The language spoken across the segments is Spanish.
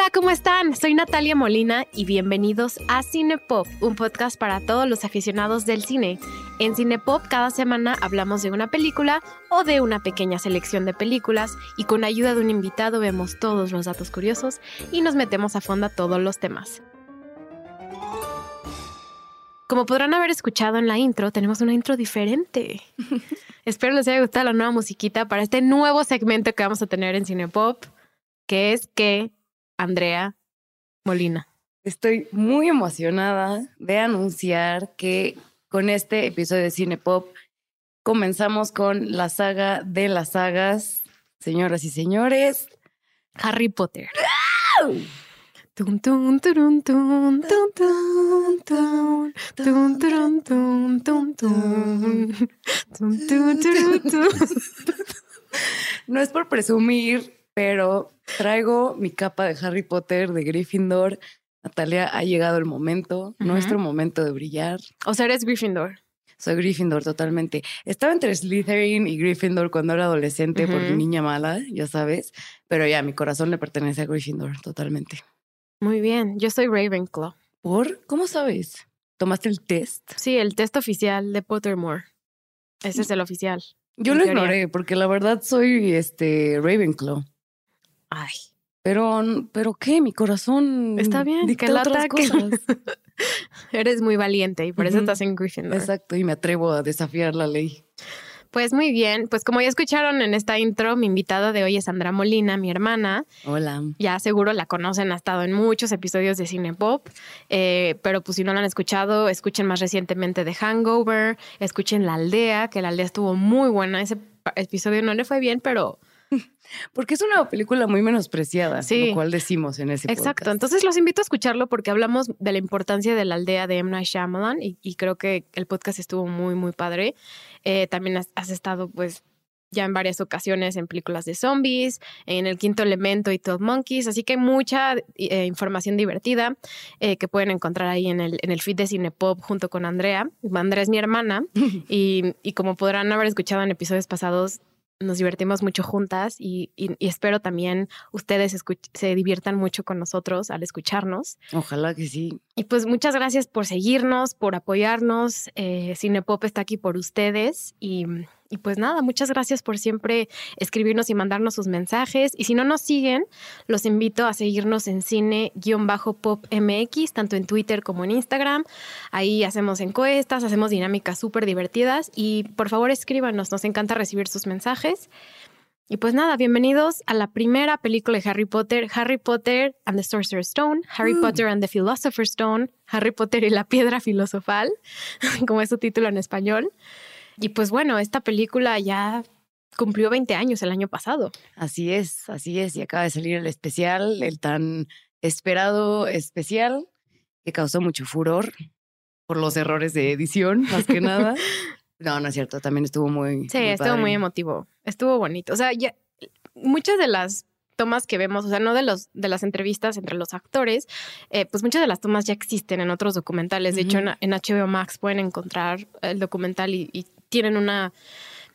Hola, ¿cómo están? Soy Natalia Molina y bienvenidos a Cinepop, un podcast para todos los aficionados del cine. En Cinepop cada semana hablamos de una película o de una pequeña selección de películas y con ayuda de un invitado vemos todos los datos curiosos y nos metemos a fondo a todos los temas. Como podrán haber escuchado en la intro, tenemos una intro diferente. Espero les haya gustado la nueva musiquita para este nuevo segmento que vamos a tener en Cinepop, que es que Andrea Molina. Estoy muy emocionada de anunciar que con este episodio de Cinepop comenzamos con la saga de las sagas, señoras y señores, Harry Potter. No es por presumir, pero traigo mi capa de Harry Potter de Gryffindor. Natalia, ha llegado el momento, nuestro momento de brillar. O sea, eres Gryffindor. Soy Gryffindor totalmente. Estaba entre Slytherin y Gryffindor cuando era adolescente por Ujú. niña mala, ya sabes. Pero ya, mi corazón le pertenece a Gryffindor totalmente. Muy bien, yo soy Ravenclaw. ¿Por? ¿Cómo sabes? ¿Tomaste el test? Sí, el test oficial de Pottermore. Ese es el oficial. Yo lo teoría. ignoré porque la verdad soy este Ravenclaw. Ay, Pero, pero qué, mi corazón. está bien, dicta que otras cosas. eres muy valiente y por eso estás en Gryffindor. Exacto, y me atrevo a desafiar la ley. Pues muy bien, pues como ya escucharon en esta intro, mi invitada de hoy es Sandra Molina, mi hermana. Hola. Ya seguro la conocen, ha estado en muchos episodios de Cine Pop, eh, pero pues si no la han escuchado, escuchen más recientemente de Hangover, escuchen La Aldea, que La Aldea estuvo muy buena. Ese episodio no le fue bien, pero Porque es una película muy menospreciada, Sí. lo cual decimos en ese Exacto, podcast. entonces los invito a escucharlo porque hablamos de la importancia de la aldea de. Night Shyamalan y, y creo que el podcast estuvo muy, muy padre. Eh, también has, has estado pues ya en varias ocasiones en películas de zombies, en El Quinto Elemento y 12 Monkeys, así que hay mucha eh, información divertida eh, que pueden encontrar ahí en el, en el feed de Cinepop junto con Andrea. Andrea es mi hermana y, y como podrán haber escuchado en episodios pasados, nos divertimos mucho juntas y, y- y espero también ustedes se diviertan mucho con nosotros al escucharnos. Ojalá que sí. Y pues muchas gracias por seguirnos, por apoyarnos. Eh, Cinepop está aquí por ustedes y, y pues nada, muchas gracias por siempre escribirnos y mandarnos sus mensajes. Y si no nos siguen, los invito a seguirnos en cine-pop MX, tanto en Twitter como en Instagram. Ahí hacemos encuestas, hacemos dinámicas súper divertidas y por favor escríbanos, nos encanta recibir sus mensajes. Y pues nada, bienvenidos a la primera película de Harry Potter, Harry Potter and the Sorcerer's Stone, Harry Mm. Potter and the Philosopher's Stone, Harry Potter y la Piedra Filosofal, como es su título en español. Y pues bueno, esta película ya cumplió 20 años el año pasado. Así es, así es. Y acaba de salir el especial, el tan esperado especial, que causó mucho furor por los errores de edición, más que nada. No, no es cierto, también estuvo muy. Sí, estuvo padre. muy emotivo, estuvo bonito. O sea, ya muchas de las tomas que vemos, o sea, no de los de las entrevistas entre los actores, eh, pues muchas de las tomas ya existen en otros documentales. De hecho, en, HBO Max pueden encontrar el documental y, y tienen una,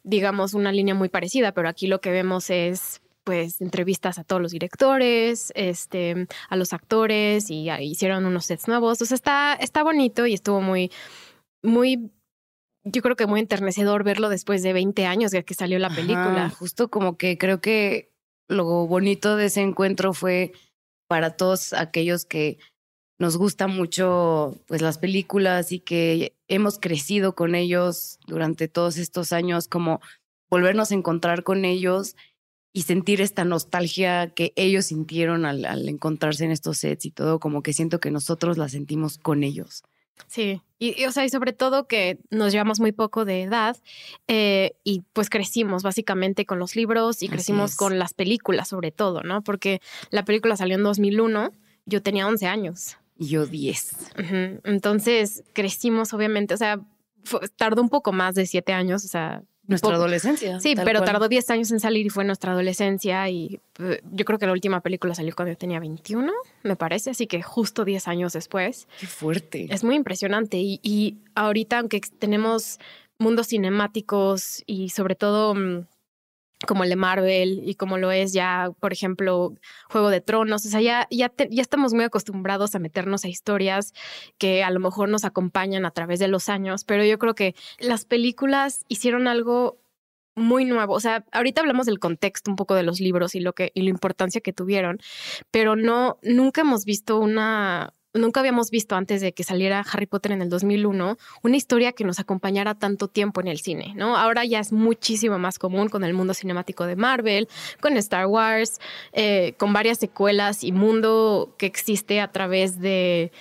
digamos, una línea muy parecida, pero aquí lo que vemos es pues entrevistas a todos los directores, este, a los actores y hicieron unos sets nuevos. O sea, está, está bonito y estuvo muy, muy, yo creo que muy enternecedor verlo después de 20 años de que salió la Ajá, película. justo como que creo que lo bonito de ese encuentro fue para todos aquellos que nos gusta mucho pues las películas y que hemos crecido con ellos durante todos estos años, como volvernos a encontrar con ellos y sentir esta nostalgia que ellos sintieron al, al encontrarse en estos sets y todo, como que siento que nosotros la sentimos con ellos. Sí, y, y, o sea, y sobre todo que nos llevamos muy poco de edad eh, y pues crecimos básicamente con los libros y Así crecimos es. con las películas sobre todo, ¿no? Porque la película salió en 2001, yo tenía 11 años. Y yo 10. Ujú. Entonces crecimos obviamente, o sea, fue- tardó un poco más de 7 años, o sea, Nuestra poco- adolescencia. Sí, pero cual. tardó 10 años en salir y fue nuestra adolescencia y eh, yo creo que la última película salió cuando yo tenía 21, me parece, así que justo 10 años después. Qué fuerte. Es muy impresionante y, y ahorita, aunque tenemos mundos cinemáticos y sobre todo mm, como el de Marvel y como lo es ya, por ejemplo, Juego de Tronos. O sea, ya, ya, ya estamos muy acostumbrados a meternos a historias que a lo mejor nos acompañan a través de los años, pero yo creo que las películas hicieron algo muy nuevo. O sea, ahorita hablamos del contexto un poco de los libros y lo que y la importancia que tuvieron, pero no nunca hemos visto una nunca habíamos visto antes de que saliera Harry Potter en el 2001 una historia que nos acompañara tanto tiempo en el cine, ¿no? Ahora ya es muchísimo más común con el mundo cinemático de Marvel, con Star Wars, eh, con varias secuelas y mundo que existe a través de,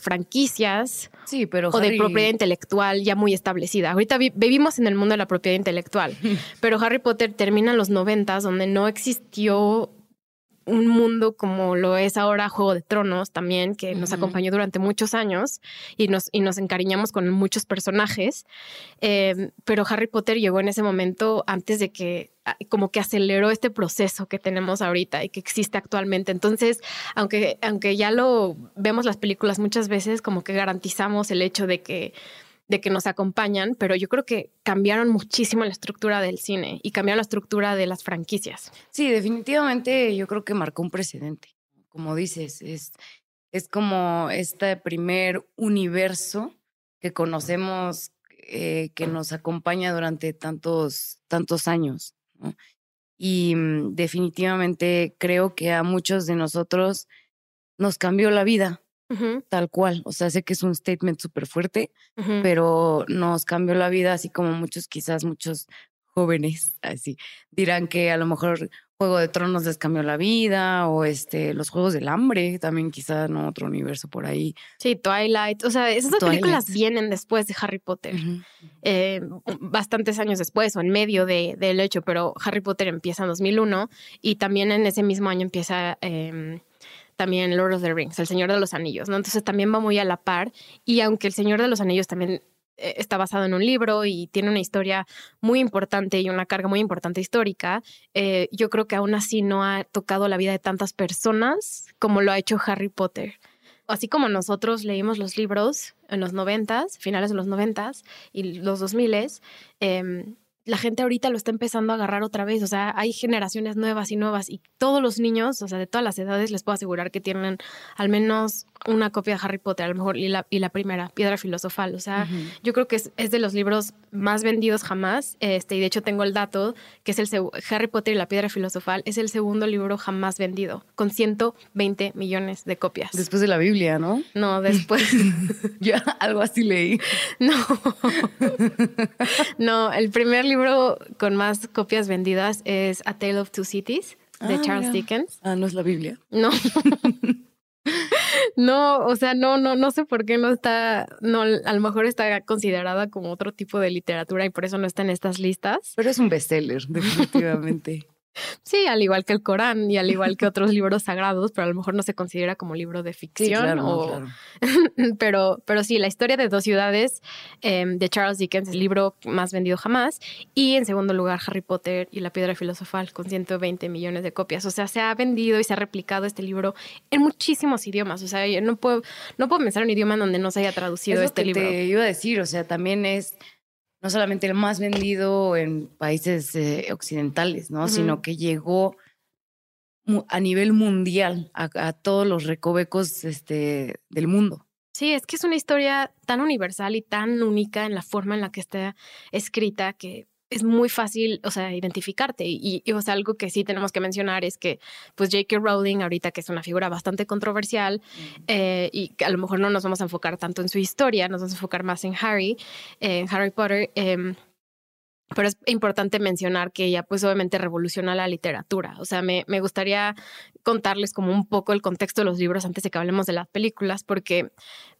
franquicias sí, pero o de propiedad intelectual ya muy establecida. Ahorita vivimos en el mundo de la propiedad intelectual, pero Harry Potter termina en los noventas donde no existió un mundo como lo es ahora Juego de Tronos también, que nos acompañó durante muchos años y nos, y nos encariñamos con muchos personajes. Em, pero Harry Potter llegó en ese momento antes de que ah, como que aceleró este proceso que tenemos ahorita y que existe actualmente. Entonces, aunque, aunque ya lo vemos las películas muchas veces, como que garantizamos el hecho de que de que nos acompañan, pero yo creo que cambiaron muchísimo la estructura del cine y cambiaron la estructura de las franquicias. Sí, definitivamente yo creo que marcó un precedente. Como dices, es, es como este primer universo que conocemos eh, que nos acompaña durante tantos, tantos años. Y mm, definitivamente creo que a muchos de nosotros nos cambió la vida tal cual. O sea, sé que es un statement súper fuerte, pero nos cambió la vida, así como muchos, quizás muchos jóvenes, así, dirán que a lo mejor Juego de Tronos les cambió la vida, o este, los Juegos del Hambre, también quizás, ¿no? Otro universo por ahí. Sí, Twilight. O sea, esas películas vienen después de Harry Potter. Eh, bastantes años después o en medio de, del hecho, pero Harry Potter empieza en 2001 y también en ese mismo año empieza... Em, también Lord of the Rings, El Señor de los Anillos, ¿no? Entonces también va muy a la par y aunque El Señor de los Anillos también eh, está basado en un libro y tiene una historia muy importante y una carga muy importante histórica, eh, yo creo que aún así no ha tocado la vida de tantas personas como lo ha hecho Harry Potter. Así como nosotros leímos los libros en los noventas, finales de los noventas y los dos miles, eh, la gente ahorita lo está empezando a agarrar otra vez, o sea, hay generaciones nuevas y nuevas y todos los niños, o sea, de todas las edades, les puedo asegurar que tienen al menos una copia de Harry Potter, a lo mejor, y la, y la primera, Piedra Filosofal, o sea, yo creo que es, de los libros más vendidos jamás, este, y de hecho tengo el dato, que es el Harry Potter y la Piedra Filosofal, es el segundo libro jamás vendido, con 120 millones de copias. Después de la Biblia, ¿no? No, después. ya algo así leí. No. no, el primer libro con más copias vendidas es A Tale of Two Cities de ah, Charles Dickens. Ah, no es la Biblia. No. no, o sea, no, no, no sé por qué no está, no, a lo mejor está considerada como otro tipo de literatura y por eso no está en estas listas. Pero es un bestseller, definitivamente. Sí, al igual que el Corán y al igual que otros libros sagrados, pero a lo mejor no se considera como libro de ficción. pero, pero sí, la historia de dos ciudades em, de Charles Dickens, el libro más vendido jamás. Y en segundo lugar, Harry Potter y la piedra filosofal con 120 millones de copias. O sea, se ha vendido y se ha replicado este libro en muchísimos idiomas. O sea, yo no puedo, no puedo pensar en un idioma donde no se haya traducido es este que libro. Te iba a decir, o sea, también es no solamente el más vendido en países eh, occidentales, ¿no? Sino que llegó a nivel mundial a, todos los recovecos este, del mundo. Sí, es que es una historia tan universal y tan única en la forma en la que está escrita que es muy fácil, o sea, identificarte. Y, y, o sea, algo que sí tenemos que mencionar es que, pues, J.K. Rowling, ahorita que es una figura bastante controversial, eh, y que a lo mejor no nos vamos a enfocar tanto en su historia, nos vamos a enfocar más en Harry, en Harry Potter. Eh, pero es importante mencionar que ella pues obviamente revoluciona la literatura. O sea, me, me, gustaría contarles como un poco el contexto de los libros antes de que hablemos de las películas, porque,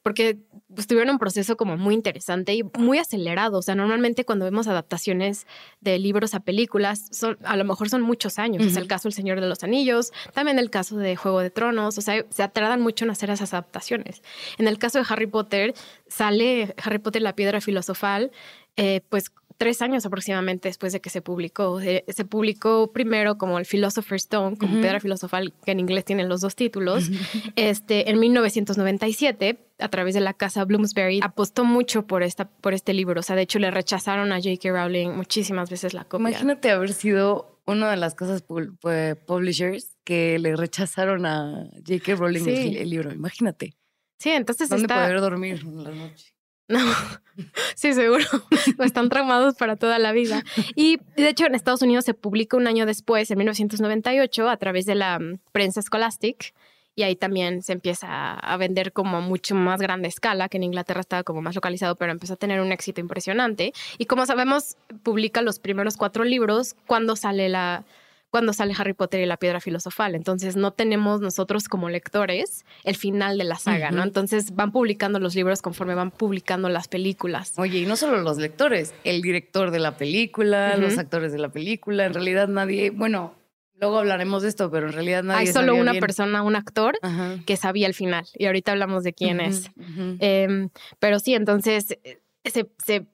porque pues, tuvieron un proceso como muy interesante y muy acelerado. O sea, normalmente cuando vemos adaptaciones de libros a películas, son, a lo mejor son muchos años. Es el caso del Señor de los Anillos, también el caso de Juego de Tronos. O sea, se atradan mucho en hacer esas adaptaciones. En el caso de Harry Potter, sale Harry Potter la piedra filosofal, eh, pues tres años aproximadamente después de que se publicó. Se, publicó primero como el Philosopher's Stone, como piedra filosofal, que en inglés tienen los dos títulos, este, en 1997 a través de la casa Bloomsbury apostó mucho por, esta, por este libro. O sea, de hecho le rechazaron a J.K. Rowling muchísimas veces la copia. Imagínate haber sido una de las casas publishers que le rechazaron a J.K. Rowling el, libro. Imagínate. Sí, entonces ¿Dónde poder dormir en la noche? No, sí, seguro. Están traumados para toda la vida. Y de hecho, en Estados Unidos se publica un año después, en 1998, a través de la mm, prensa Scholastic. Y ahí también se empieza a vender como mucho más grande escala, que en Inglaterra estaba como más localizado, pero empezó a tener un éxito impresionante. Y como sabemos, publica los primeros cuatro libros cuando sale la, cuando sale Harry Potter y la piedra filosofal. Entonces no tenemos nosotros como lectores el final de la saga, ¿no? Entonces van publicando los libros conforme van publicando las películas. Oye, y no solo los lectores, el director de la película, los actores de la película, en realidad nadie, bueno, Luego hablaremos de esto, pero en realidad nadie. Hay solo una persona, un actor, que sabía el final. Y ahorita hablamos de quién es. Em, pero sí, entonces eh, se, se,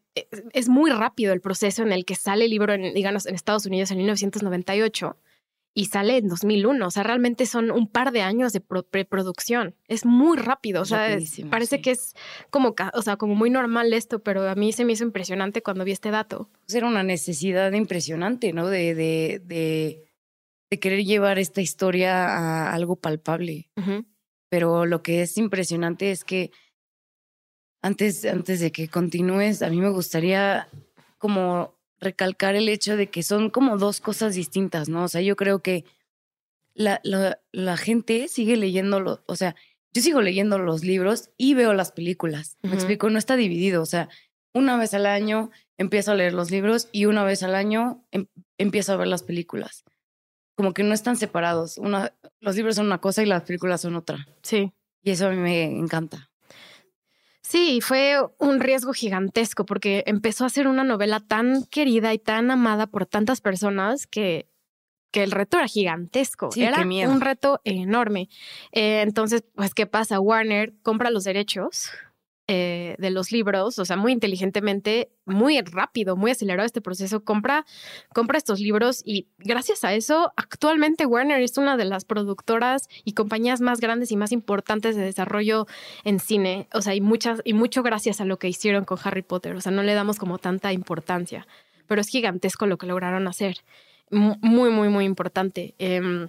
es muy rápido el proceso en el que sale el libro, en, digamos, en Estados Unidos en 1998 y sale en 2001. O sea, realmente son un par de años de preproducción. Es muy rápido. O sea, parece que es como, o sea, como muy normal esto, pero a mí se me hizo impresionante cuando vi este dato. Pues era una necesidad impresionante, ¿no? De, de, de, de querer llevar esta historia a algo palpable. Pero lo que es impresionante es que antes, antes de que continúes, a mí me gustaría como recalcar el hecho de que son como dos cosas distintas, ¿no? O sea, yo creo que la, la, gente sigue leyendo, o sea, yo sigo leyendo los libros y veo las películas. Me explico, no está dividido, o sea, una vez al año empiezo a leer los libros y una vez al año em, empiezo a ver las películas. Como que no están separados. Una, los libros son una cosa y las películas son otra. Sí. Y eso a mí me encanta. Sí, fue un riesgo gigantesco porque empezó a ser una novela tan querida y tan amada por tantas personas que, que el reto era gigantesco. era un reto enorme. Eh, entonces, pues, ¿qué pasa? Warner compra los derechos eh, de los libros, o sea, muy inteligentemente, muy rápido, muy acelerado este proceso, compra, compra estos libros y gracias a eso, actualmente Warner es una de las productoras y compañías más grandes y más importantes de desarrollo en cine, o sea, y muchas, y mucho gracias a lo que hicieron con Harry Potter, o sea, no le damos como tanta importancia, pero es gigantesco lo que lograron hacer, muy, muy, muy importante. Em,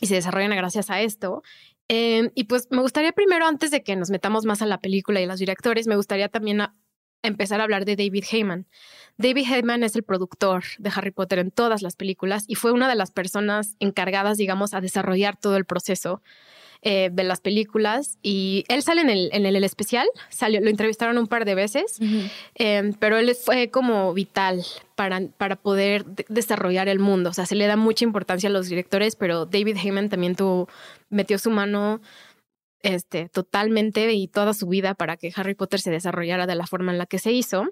y se desarrollan gracias a esto. Em, y pues me gustaría primero, antes de que nos metamos más a la película y los directores, me gustaría también empezar a hablar de David Heyman. David Heyman es el productor de Harry Potter en todas las películas y fue una de las personas encargadas, digamos, a desarrollar todo el proceso eh, de las películas y él sale en el, en el, especial, salió, lo entrevistaron un par de veces, em, pero él fue como vital para, para poder desarrollar el mundo. O sea, se le da mucha importancia a los directores, pero David Heyman también tuvo, metió su mano este, totalmente y toda su vida para que Harry Potter se desarrollara de la forma en la que se hizo.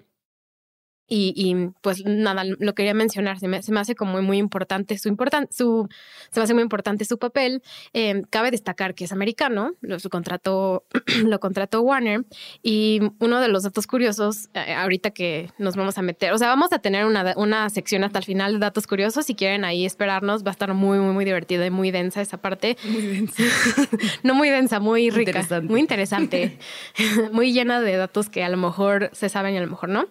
Y, y, pues nada, lo quería mencionar, se me, se me hace como muy, importante su, importante su, se me hace muy importante su papel. Eh, cabe destacar que es americano, lo, contrató, lo contrató Warner y uno de los datos curiosos, eh, ahorita que nos vamos a meter, o sea, vamos a tener una, una sección hasta el final de datos curiosos, si quieren ahí esperarnos, va a estar muy, muy, muy divertido y muy densa esa parte. Muy densa. no muy densa, muy rica, muy interesante, muy llena de datos que a lo mejor se saben y a lo mejor no.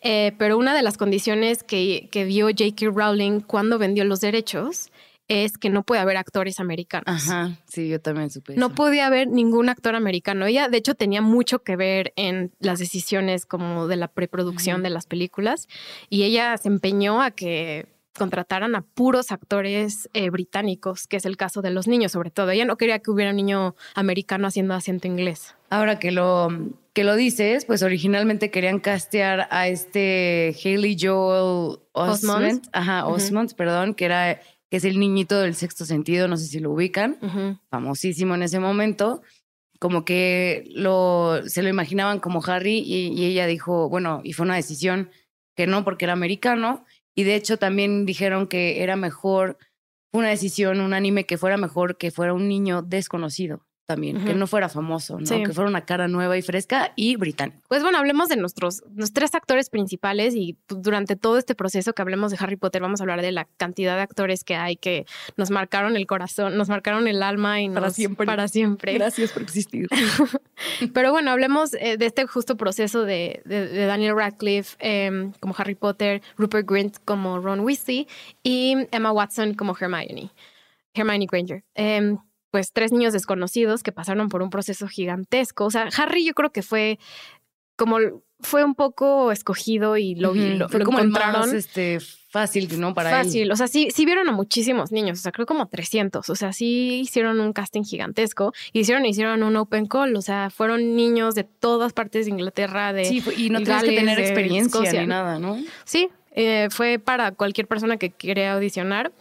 Eh, pero una de las condiciones que, que dio J.K. Rowling cuando vendió los derechos es que no puede haber actores americanos. Ajá, sí, yo también supe. No podía haber ningún actor americano. Ella, de hecho, tenía mucho que ver en las decisiones como de la preproducción de las películas y ella se empeñó a que contrataran a puros actores eh, británicos, que es el caso de los niños sobre todo. Ella no quería que hubiera un niño americano haciendo acento inglés. Ahora que lo, que lo dices, pues originalmente querían castear a este Haley Joel Osment, ajá, Osmond, perdón, que era que es el niñito del sexto sentido, no sé si lo ubican, famosísimo en ese momento, como que lo, se lo imaginaban como Harry y, y ella dijo, bueno, y fue una decisión que no, porque era americano, y de hecho también dijeron que era mejor, una decisión un anime que fuera mejor que fuera un niño desconocido también, que Ujú. no fuera famoso, ¿no? Sí. Que fuera una cara nueva y fresca y británico. Pues bueno, hablemos de nuestros los tres actores principales y pues, durante todo este proceso que hablemos de Harry Potter vamos a hablar de la cantidad de actores que hay que nos marcaron el corazón, nos marcaron el alma y Para nos- siempre. Para siempre. Gracias por existir. Pero bueno, hablemos eh, de este justo proceso de, de- de Daniel Radcliffe em, como Harry Potter, Rupert Grint como Ron Weasley y Emma Watson como Hermione, Hermione Granger. Em, pues tres niños desconocidos que pasaron por un proceso gigantesco. O sea, Harry yo creo que fue como fue un poco escogido y lo, lo, Fue lo como el encontraron más este, fácil, ¿no? Para él. fácil. O sea, sí, sí vieron a muchísimos niños, o sea, creo como 300. O sea, sí hicieron un casting gigantesco. Hicieron, hicieron un open call. O sea, fueron niños de todas partes de Inglaterra, de Sí, y no tienes que tener experiencia Escocia. ni nada, ¿no? Sí, eh, fue para cualquier persona que quiera audicionar.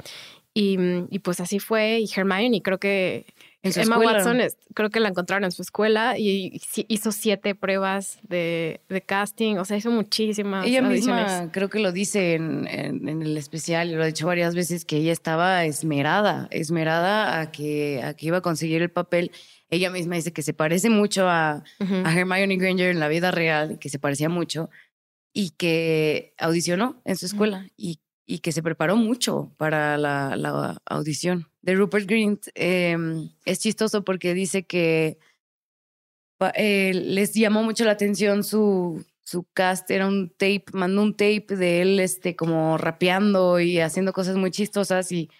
Y, y pues así fue. Y Hermione, creo que En su Emma escuela. Watson, creo que la encontraron en su escuela y hizo siete pruebas de, de casting. O sea, hizo muchísimas Ella audiciones. misma creo que lo dice en, en- en el especial y lo ha dicho varias veces que ella estaba esmerada, esmerada a que, a que iba a conseguir el papel. Ella misma dice que se parece mucho a, Ujú. a Hermione Granger en la vida real, que se parecía mucho y que audicionó en su escuela y, y que se preparó mucho para la, la audición. De Rupert Grint eh, es chistoso porque dice que eh, les llamó mucho la atención su, su cast, era un tape, mandó un tape de él este, como rapeando y haciendo cosas muy chistosas y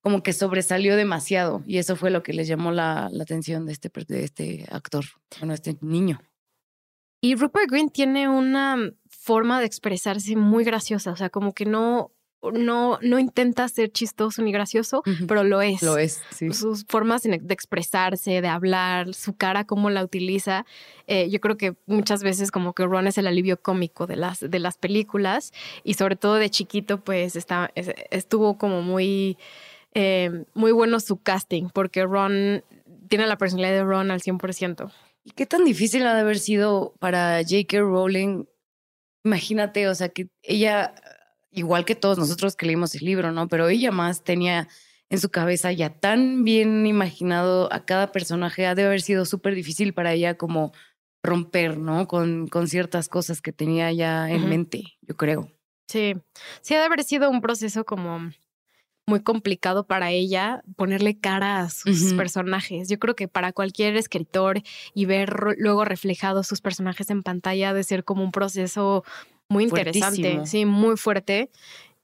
como que sobresalió demasiado y eso fue lo que les llamó la, la atención de este, de este actor, bueno, este niño. Y Rupert Grint tiene una forma de expresarse muy graciosa, o sea, como que no, no, no intenta ser chistoso ni gracioso, pero lo es. Lo es, sí. Sus formas de expresarse, de hablar, su cara, cómo la utiliza. Eh, yo creo que muchas veces como que Ron es el alivio cómico de las, de las películas y sobre todo de chiquito pues está, es- estuvo como muy, eh, muy bueno su casting porque Ron tiene la personalidad de Ron al 100%. ¿Y qué tan difícil ha de haber sido para J.K. Rowling? Imagínate, o sea, que ella, igual que todos nosotros que leímos el libro, ¿no? Pero ella más tenía en su cabeza ya tan bien imaginado a cada personaje, ha de haber sido súper difícil para ella como romper, ¿no? Con, con ciertas cosas que tenía ya en mente, yo creo. Sí, sí ha de haber sido un proceso como muy complicado para ella ponerle cara a sus personajes. Yo creo que para cualquier escritor y ver luego reflejados sus personajes en pantalla ha de ser como un proceso muy interesante, Fuertísimo. sí, muy fuerte.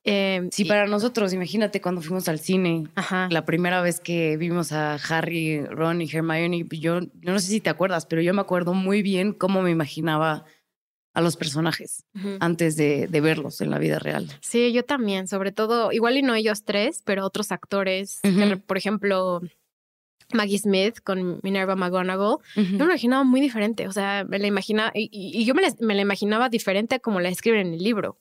Eh, Sí, y- para nosotros, imagínate cuando fuimos al cine, Ajá. la primera vez que vimos a Harry, Ron y Hermione, yo yo no sé si te acuerdas, pero yo me acuerdo muy bien cómo me imaginaba a los personajes antes de, de verlos en la vida real. Sí, yo también, sobre todo, igual y no ellos tres, pero otros actores, por ejemplo, Maggie Smith con Minerva McGonagall, yo me lo imaginaba muy diferente, o sea, me la imaginaba, y, yo me la, me la imaginaba diferente a como la escriben en el libro.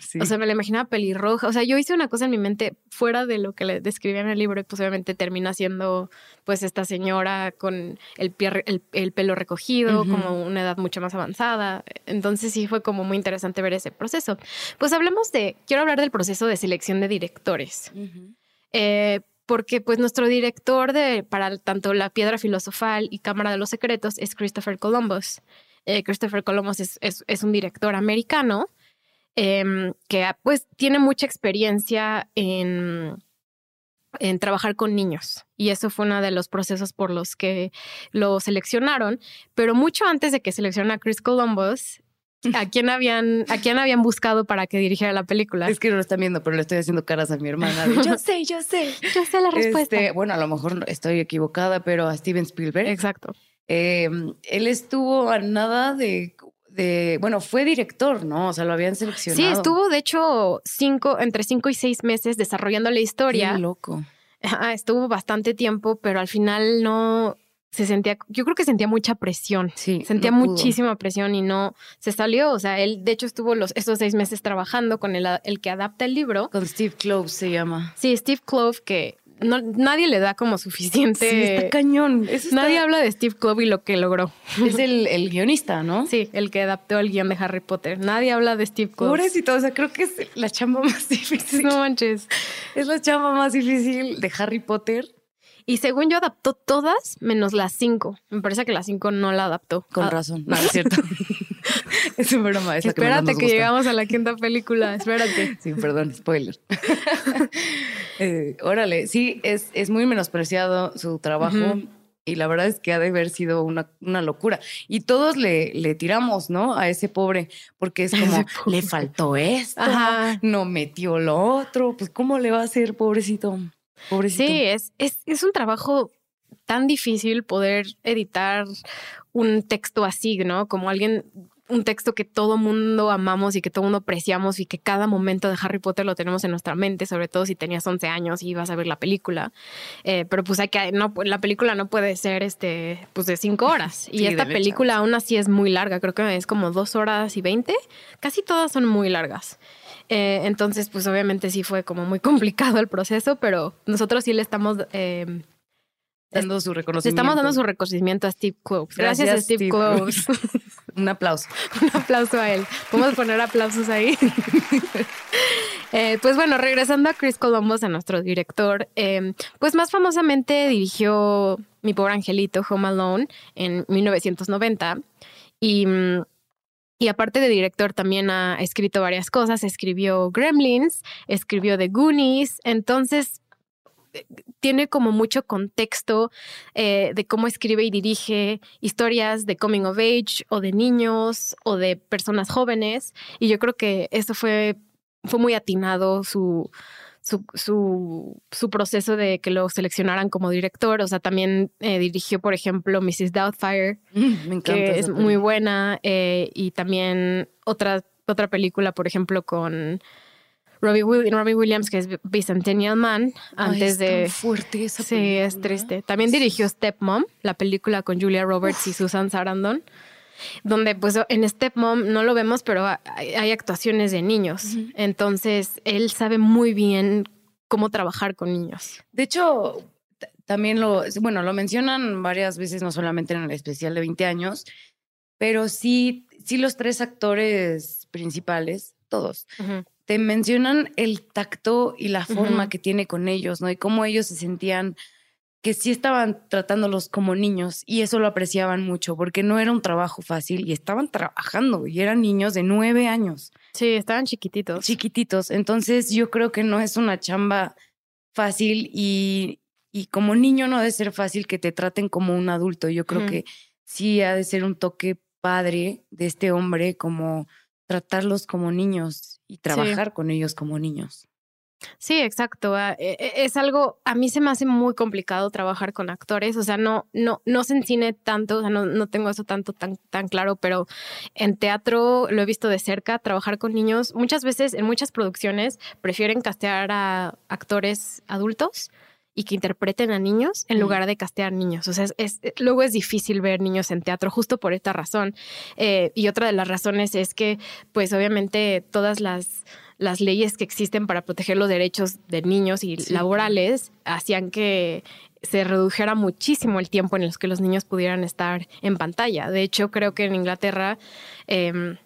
Sí. O sea, me la imaginaba pelirroja. O sea, yo hice una cosa en mi mente fuera de lo que le describía en el libro y pues obviamente termina siendo pues esta señora con el, pie re- el, el pelo recogido, como una edad mucho más avanzada. Entonces sí fue como muy interesante ver ese proceso. Pues hablemos de, quiero hablar del proceso de selección de directores. Eh, porque pues nuestro director de, para tanto La Piedra Filosofal y Cámara de los Secretos es Christopher Columbus. Eh, Christopher Columbus es, es- un director americano em, que ah, pues tiene mucha experiencia en, en trabajar con niños. Y eso fue uno de los procesos por los que lo seleccionaron. Pero mucho antes de que seleccionara a Chris Columbus, ¿a quién habían, a quién habían buscado para que dirigiera la película? Es que no lo están viendo, pero le estoy haciendo caras a mi hermana. de, yo sé, yo sé. Yo sé la respuesta. Este, bueno, a lo mejor estoy equivocada, pero a Steven Spielberg. Exacto. Eh, él estuvo a nada de, de, bueno, fue director, ¿no? O sea, lo habían seleccionado. Sí, estuvo de hecho cinco, entre cinco y seis meses desarrollando la historia. Qué loco. Estuvo bastante tiempo, pero al final no se sentía, yo creo que sentía mucha presión. Sí. Sentía no muchísima presión y no se salió. O sea, él de hecho estuvo los, esos seis meses trabajando con el, el que adapta el libro. Con Steve Clove se llama. Sí, Steve Clove, que no, nadie le da como suficiente. Sí, está cañón. Está- nadie habla de Steve Clove y lo que logró. Es el, el guionista, ¿no? Sí, el que adaptó el guion de Harry Potter. Nadie habla de Steve Clove. Pobrecito, o sea, creo que es la chamba más difícil. No manches. Es la chamba más difícil de Harry Potter. Y según yo adaptó todas menos las cinco. Me parece que las cinco no la adaptó. Con Ah, razón, no es cierto. es un broma, es la que Espérate nos que gusta. llegamos a la quinta película, espérate. Sí, perdón, spoiler. Eh, órale, sí, es, es muy menospreciado su trabajo y la verdad es que ha de haber sido una, una locura. Y todos le, le tiramos, ¿no? A ese pobre, porque es como, le faltó esto, Ajá. no metió lo otro, pues ¿cómo le va a hacer, pobrecito? Pobrecito. Sí, es, es, es un trabajo tan difícil poder editar un texto así, ¿no? Como alguien, un texto que todo mundo amamos y que todo mundo apreciamos y que cada momento de Harry Potter lo tenemos en nuestra mente, sobre todo si tenías 11 años y ibas a ver la película. Eh, pero pues hay que, no, la película no puede ser este, pues de cinco horas. Y Sí, esta película aún así es muy larga, creo que es como dos horas y veinte. Casi todas son muy largas. Eh, entonces, pues obviamente sí fue como muy complicado el proceso, pero nosotros sí le estamos eh, Dando su le reconocimiento. estamos dando su reconocimiento a Steve Kloves. Gracias, a Steve, Steve. Un aplauso. Un aplauso a él. Podemos poner aplausos ahí. Eh, pues bueno, regresando a Chris Columbus, a nuestro director, eh, pues más famosamente dirigió Mi pobre angelito, Home Alone, en 1990. Y, mm, y aparte de director, también ha escrito varias cosas. Escribió Gremlins, escribió The Goonies. Entonces, eh, tiene como mucho contexto eh, de cómo escribe y dirige historias de coming of age o de niños o de personas jóvenes. Y yo creo que eso fue, fue muy atinado su, su, su, su proceso de que lo seleccionaran como director. O sea, también eh, dirigió, por ejemplo, Mrs. Doubtfire, Mm, Me encanta. que es muy buena. eh, y también otra, otra película, por ejemplo, con Robbie, Will- Robbie Williams, que es Bicentennial Man, Ay, antes es de... tan fuerte esa Sí, película. es triste. También dirigió Stepmom, la película con Julia Roberts y Susan Sarandon, donde pues en Stepmom no lo vemos, pero hay, hay actuaciones de niños. Entonces, él sabe muy bien cómo trabajar con niños. De hecho, también lo, bueno, lo mencionan varias veces, no solamente en el especial de 20 años, pero sí, sí los tres actores principales, todos, te mencionan el tacto y la forma que tiene con ellos, ¿no? Y cómo ellos se sentían que sí estaban tratándolos como niños y eso lo apreciaban mucho porque no era un trabajo fácil y estaban trabajando y eran niños de nueve años Sí, estaban chiquititos. chiquititos. Entonces yo creo que no es una chamba fácil y, y como niño no ha de ser fácil que te traten como un adulto. Yo creo que sí ha de ser un toque padre de este hombre como tratarlos como niños y trabajar con ellos como niños. Sí, exacto. Ah, e- e- Es algo, a mí se me hace muy complicado trabajar con actores, o sea, no, no, no sé en cine tanto, o sea, no, no tengo eso tanto tan, tan claro, pero en teatro lo he visto de cerca, trabajar con niños. Muchas veces, en muchas producciones, prefieren castear a actores adultos y que interpreten a niños en lugar de castear niños. O sea, es, es- luego es difícil ver niños en teatro justo por esta razón. Eh, y otra de las razones es que, pues obviamente, todas las las leyes que existen para proteger los derechos de niños y Sí. laborales hacían que se redujera muchísimo el tiempo en los que los niños pudieran estar en pantalla. De hecho, creo que en Inglaterra eh,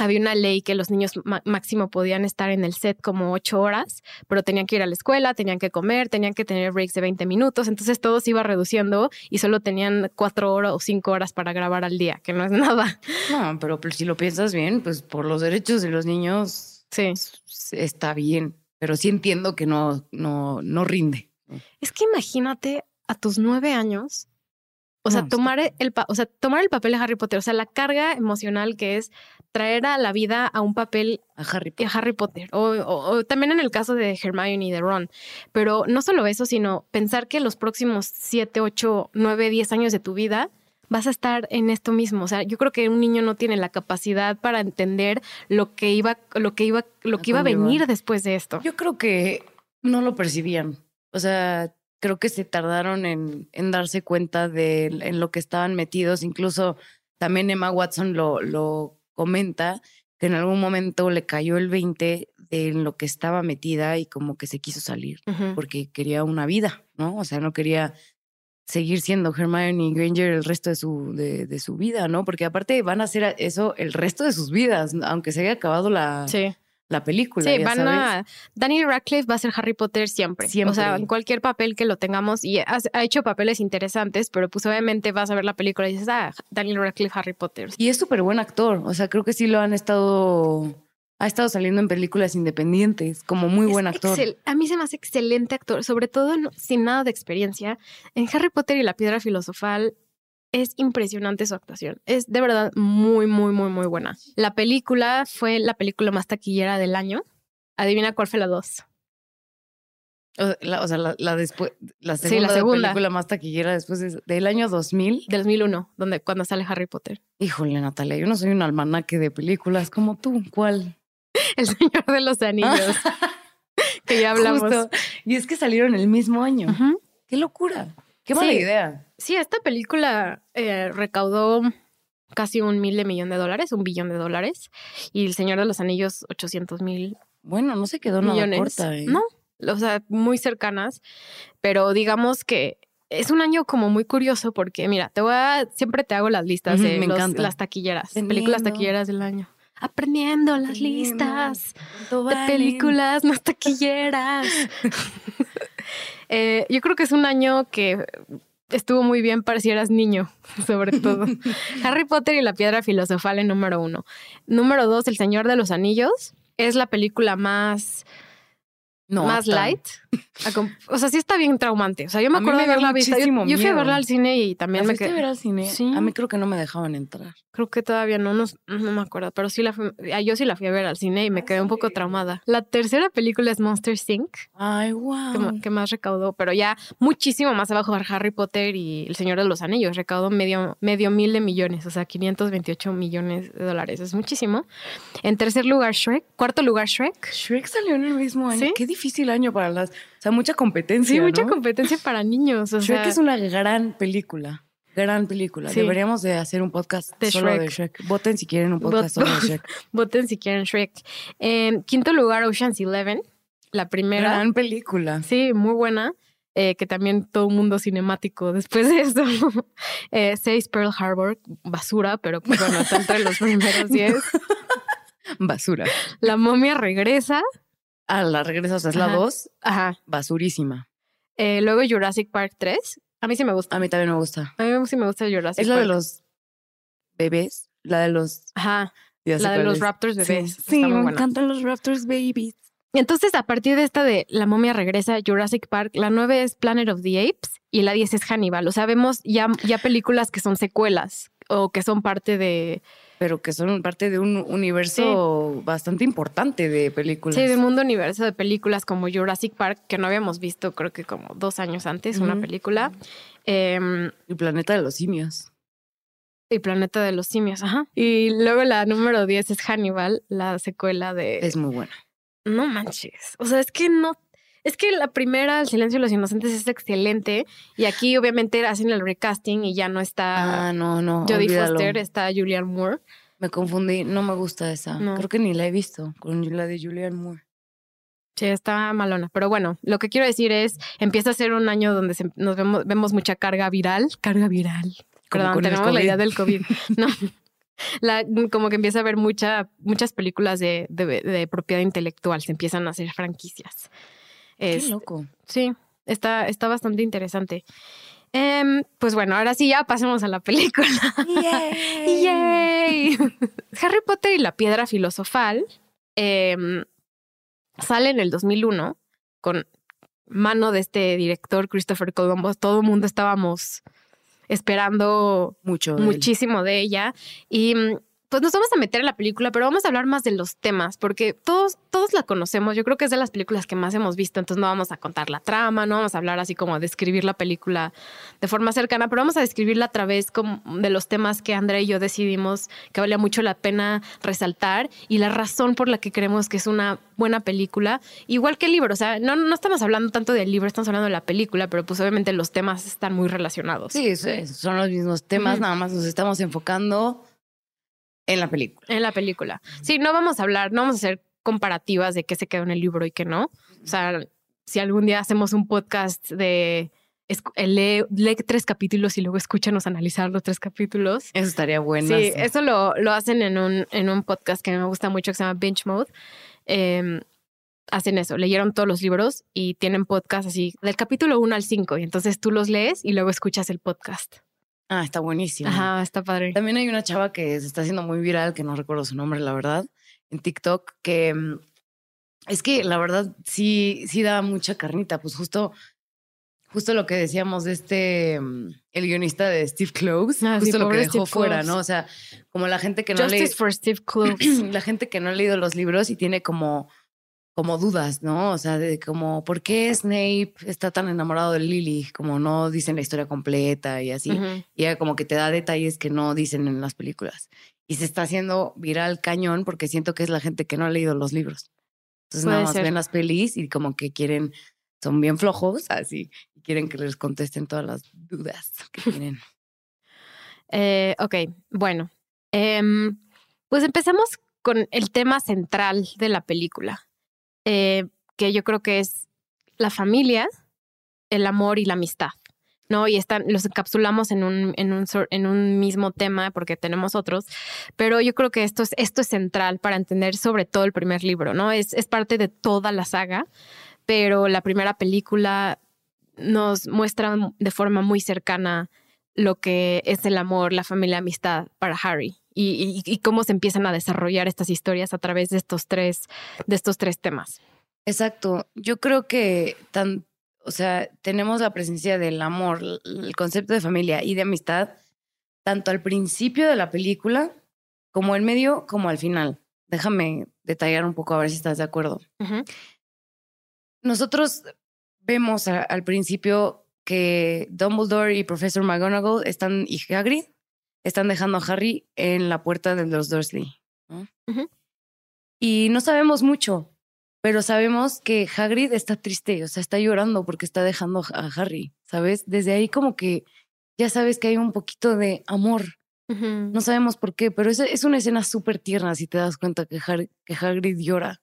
había una ley que los niños máximo podían estar en el set como ocho horas, pero tenían que ir a la escuela, tenían que comer, tenían que tener breaks de 20 minutos, entonces todo se iba reduciendo y solo tenían cuatro horas o cinco horas para grabar al día, que no es nada. No, pero pues, si lo piensas bien, pues por los derechos de los niños Sí. está bien, pero sí entiendo que no, no, no rinde. Es que imagínate a tus nueve años, o sea, No, tomar el, o sea, tomar el papel de Harry Potter, o sea, la carga emocional que es traer a la vida a un papel A Harry de Potter. Harry Potter, o, o- o también en el caso de Hermione y de Ron, pero no solo eso, sino pensar que los próximos siete, ocho, nueve, diez años de tu vida vas a estar en esto mismo. O sea, yo creo que un niño no tiene la capacidad para entender lo que iba, lo que iba, lo que iba a venir después de esto. Yo creo que no lo percibían. O sea, creo que se tardaron en, en darse cuenta de en lo que estaban metidos. Incluso también Emma Watson lo, lo comenta, que en algún momento le cayó el 20 de en lo que estaba metida y como que se quiso salir porque quería una vida, ¿no? O sea, no quería seguir siendo Hermione Granger el resto de su, de, de su vida, ¿no? Porque aparte van a hacer eso el resto de sus vidas, aunque se haya acabado la, Sí. la película. Sí, ya van sabes. a. Daniel Radcliffe va a ser Harry Potter siempre. Siempre. O sea, en cualquier papel que lo tengamos. Y ha, ha hecho papeles interesantes, pero pues obviamente vas a ver la película y dices, ah, Daniel Radcliffe, Harry Potter. Y es súper buen actor. O sea, creo que sí lo han estado. Ha estado saliendo en películas independientes, como muy buen actor. excel- A mí se me hace excelente actor, sobre todo sin nada de experiencia. En Harry Potter y la Piedra Filosofal es impresionante su actuación. Es de verdad muy, muy, muy, muy buena. La película fue la película más taquillera del año. Adivina cuál fue la dos. O sea, la, o sea, la, la después, la Sí, segunda, la segunda. película más taquillera después de- del año 2000. Del 2001, donde, cuando sale Harry Potter. Híjole, Natalia, yo no soy un almanaque de películas como tú. ¿Cuál? El Señor de los Anillos. que ya hablamos. Justo. Y es que salieron el mismo año. ¡Qué locura! ¡Qué mala Sí. idea! Sí, esta película eh, recaudó casi un mil de millón de dólares, un billón de dólares. Y El Señor de los Anillos, 800 mil Bueno, no se quedó nada corta. ¿eh? No, o sea, muy cercanas. Pero digamos que es un año como muy curioso porque, mira, te voy a, siempre te hago las listas de los- las taquilleras, películas Aprendiendo. taquilleras del año. Aprendiendo las Aprendiendo. listas ¿Cuánto de películas más taquilleras. Eh, yo creo que es un año que estuvo muy bien para si eras niño, sobre todo. Harry Potter y la Piedra Filosofal en número uno. Número dos, El Señor de los Anillos. Es la película más, No, más light. O sea, sí está bien traumante. O sea, yo me acuerdo me de haberla visto. Yo, yo fui a verla al cine y ¿La también me fuiste a quedé. ver al cine? Sí. A mí creo que no me dejaban entrar. Creo que todavía no, nos- no me acuerdo, pero sí la fui- ah, yo sí la fui a ver al cine y me quedé un poco traumada. La tercera película es Monster Inc. Ay, que, wow. que más recaudó, pero ya muchísimo más abajo de Harry Potter y El Señor de los Anillos. Recaudó medio, medio mil de millones, o sea, 528 millones de dólares. Es muchísimo. En tercer lugar, Shrek. Cuarto lugar, Shrek. Shrek salió en el mismo año. ¿Sí? Qué difícil año para las. O sea, mucha competencia. Sí, mucha competencia para niños. O Shrek sea, es una gran película. Gran película. Sí. Deberíamos de hacer un podcast De solo de Shrek. Voten si quieren un podcast Vot- solo de Shrek. voten si quieren Shrek. En quinto lugar, Ocean's Eleven. La primera. Gran película. Sí, muy buena. eh, que también todo un mundo cinemático después de eso. Eh, seis, Pearl Harbor. Basura, pero pues, bueno, está entre los primeros diez. Basura. La momia regresa. Ah, la regresa, o sea, es la. 2. Ajá. Basurísima. Eh, luego Jurassic Park 3. A mí sí me gusta. A mí también me gusta. A mí sí me gusta Jurassic Es la Park. de los bebés. La de los. Ajá. La de los. Raptors bebés. Sí, sí me buena. encantan los Raptors babies. Entonces, a partir de esta de La momia regresa, Jurassic Park, la 9 es Planet of the Apes y la 10 es Hannibal. O sea, vemos ya, ya películas que son secuelas o que son parte de, Pero que son parte de un universo bastante importante de películas. sí, de mundo universo de películas como Jurassic Park, que no habíamos visto creo que como dos años antes, una película. Em, El planeta de los simios. y Planeta de los Simios, ajá. Y luego la número 10 es Hannibal, la secuela de... Es muy buena. No manches. O sea, es que no. Es que la primera, El silencio de los inocentes, es excelente. Y aquí, obviamente, hacen el recasting y ya no está Ah, no, no. Jodie. Foster, está Julianne Moore. Me confundí. No me gusta esa. No. Creo que ni la he visto con la de Julianne Moore. Sí, está malona. Pero bueno, lo que quiero decir es: empieza a ser un año donde se- nos vemos, vemos mucha carga viral. Carga viral. Como Perdón, tenemos la idea del COVID. No. La, como que empieza a haber mucha, muchas películas de, de- de propiedad intelectual, se empiezan a hacer franquicias. Qué Es- loco. Sí, está, está bastante interesante. Em, pues bueno, ahora sí ya pasemos a la película. ¡Yay! Harry Potter y la piedra filosofal em, sale en el 2001 con mano de este director Christopher Columbus. Todo el mundo estábamos esperando Mucho. de él. muchísimo de ella. Y mm, pues nos vamos a meter en la película, pero vamos a hablar más de los temas, porque todos, todos la conocemos. Yo creo que es de las películas que más hemos visto, entonces no vamos a contar la trama, no vamos a hablar así como a describir la película de forma cercana, pero vamos a describirla a través como de los temas que Andrea y yo decidimos que valía mucho la pena resaltar y la razón por la que creemos que es una buena película, igual que el libro. O sea, no, no estamos hablando tanto del libro, estamos hablando de la película, pero pues obviamente los temas están muy relacionados. Sí, son los mismos temas, nada más nos estamos enfocando en la película. En la película. Sí, no vamos a hablar, no vamos a hacer comparativas de qué se quedó en el libro y qué no. O sea, si algún día hacemos un podcast de eh, lee, lee tres capítulos y luego escúchanos analizar los tres capítulos. Eso estaría bueno. Sí, eso lo, lo hacen en un, en un podcast que me gusta mucho que se llama Binge Mode. em, hacen eso, leyeron todos los libros y tienen podcast así del capítulo 1 al 5 y entonces tú los lees y luego escuchas el podcast. Ah, está buenísimo. Ajá, está padre. También hay una chava que se está haciendo muy viral, que no recuerdo su nombre, la verdad, en TikTok, que mm, es que la verdad sí, sí da mucha carnita. Pues justo, justo lo que decíamos de este, mm, el guionista de Steve Close, Ah, sí, justo lo que dejó Steve fuera. ¿no? O sea, como la gente que no Justice lee, for Steve Kloves. la gente que no ha leído los libros y tiene como, como dudas, ¿no? O sea, de como, ¿por qué Snape está tan enamorado de Lily? Como no dicen la historia completa y así. Ujú. Y ella como que te da detalles que no dicen en las películas. Y se está haciendo viral cañón porque siento que es la gente que no ha leído los libros. Entonces Puede nada más ser. ven las pelis y como que quieren, son bien flojos, así, y quieren que les contesten todas las dudas que tienen. Eh, ok, bueno. Em, pues empezamos con el tema central de la película, eh, que yo creo que es la familia, el amor y la amistad. ¿no? Y están, los encapsulamos en un, en, un, en un mismo tema porque tenemos otros, pero yo creo que esto es, esto es central para entender sobre todo el primer libro, ¿no? Es, es parte de toda la saga, pero la primera película nos muestra de forma muy cercana lo que es el amor, la familia, amistad para Harry y, y- y cómo se empiezan a desarrollar estas historias a través de estos tres, de estos tres temas. Exacto. Yo creo que tan, o sea, tenemos la presencia del amor, el concepto de familia y de amistad, tanto al principio de la película, como en medio, como al final. Déjame detallar un poco a ver si estás de acuerdo. Nosotros vemos a- al principio que Dumbledore y Professor McGonagall están y Hagrid están dejando a Harry en la puerta de los Dursley. Y no sabemos mucho, pero sabemos que Hagrid está triste, o sea, está llorando porque está dejando a Harry, ¿sabes? Desde ahí como que ya sabes que hay un poquito de amor. No sabemos por qué, pero es, es una escena súper tierna si te das cuenta que, Har- que Hagrid llora.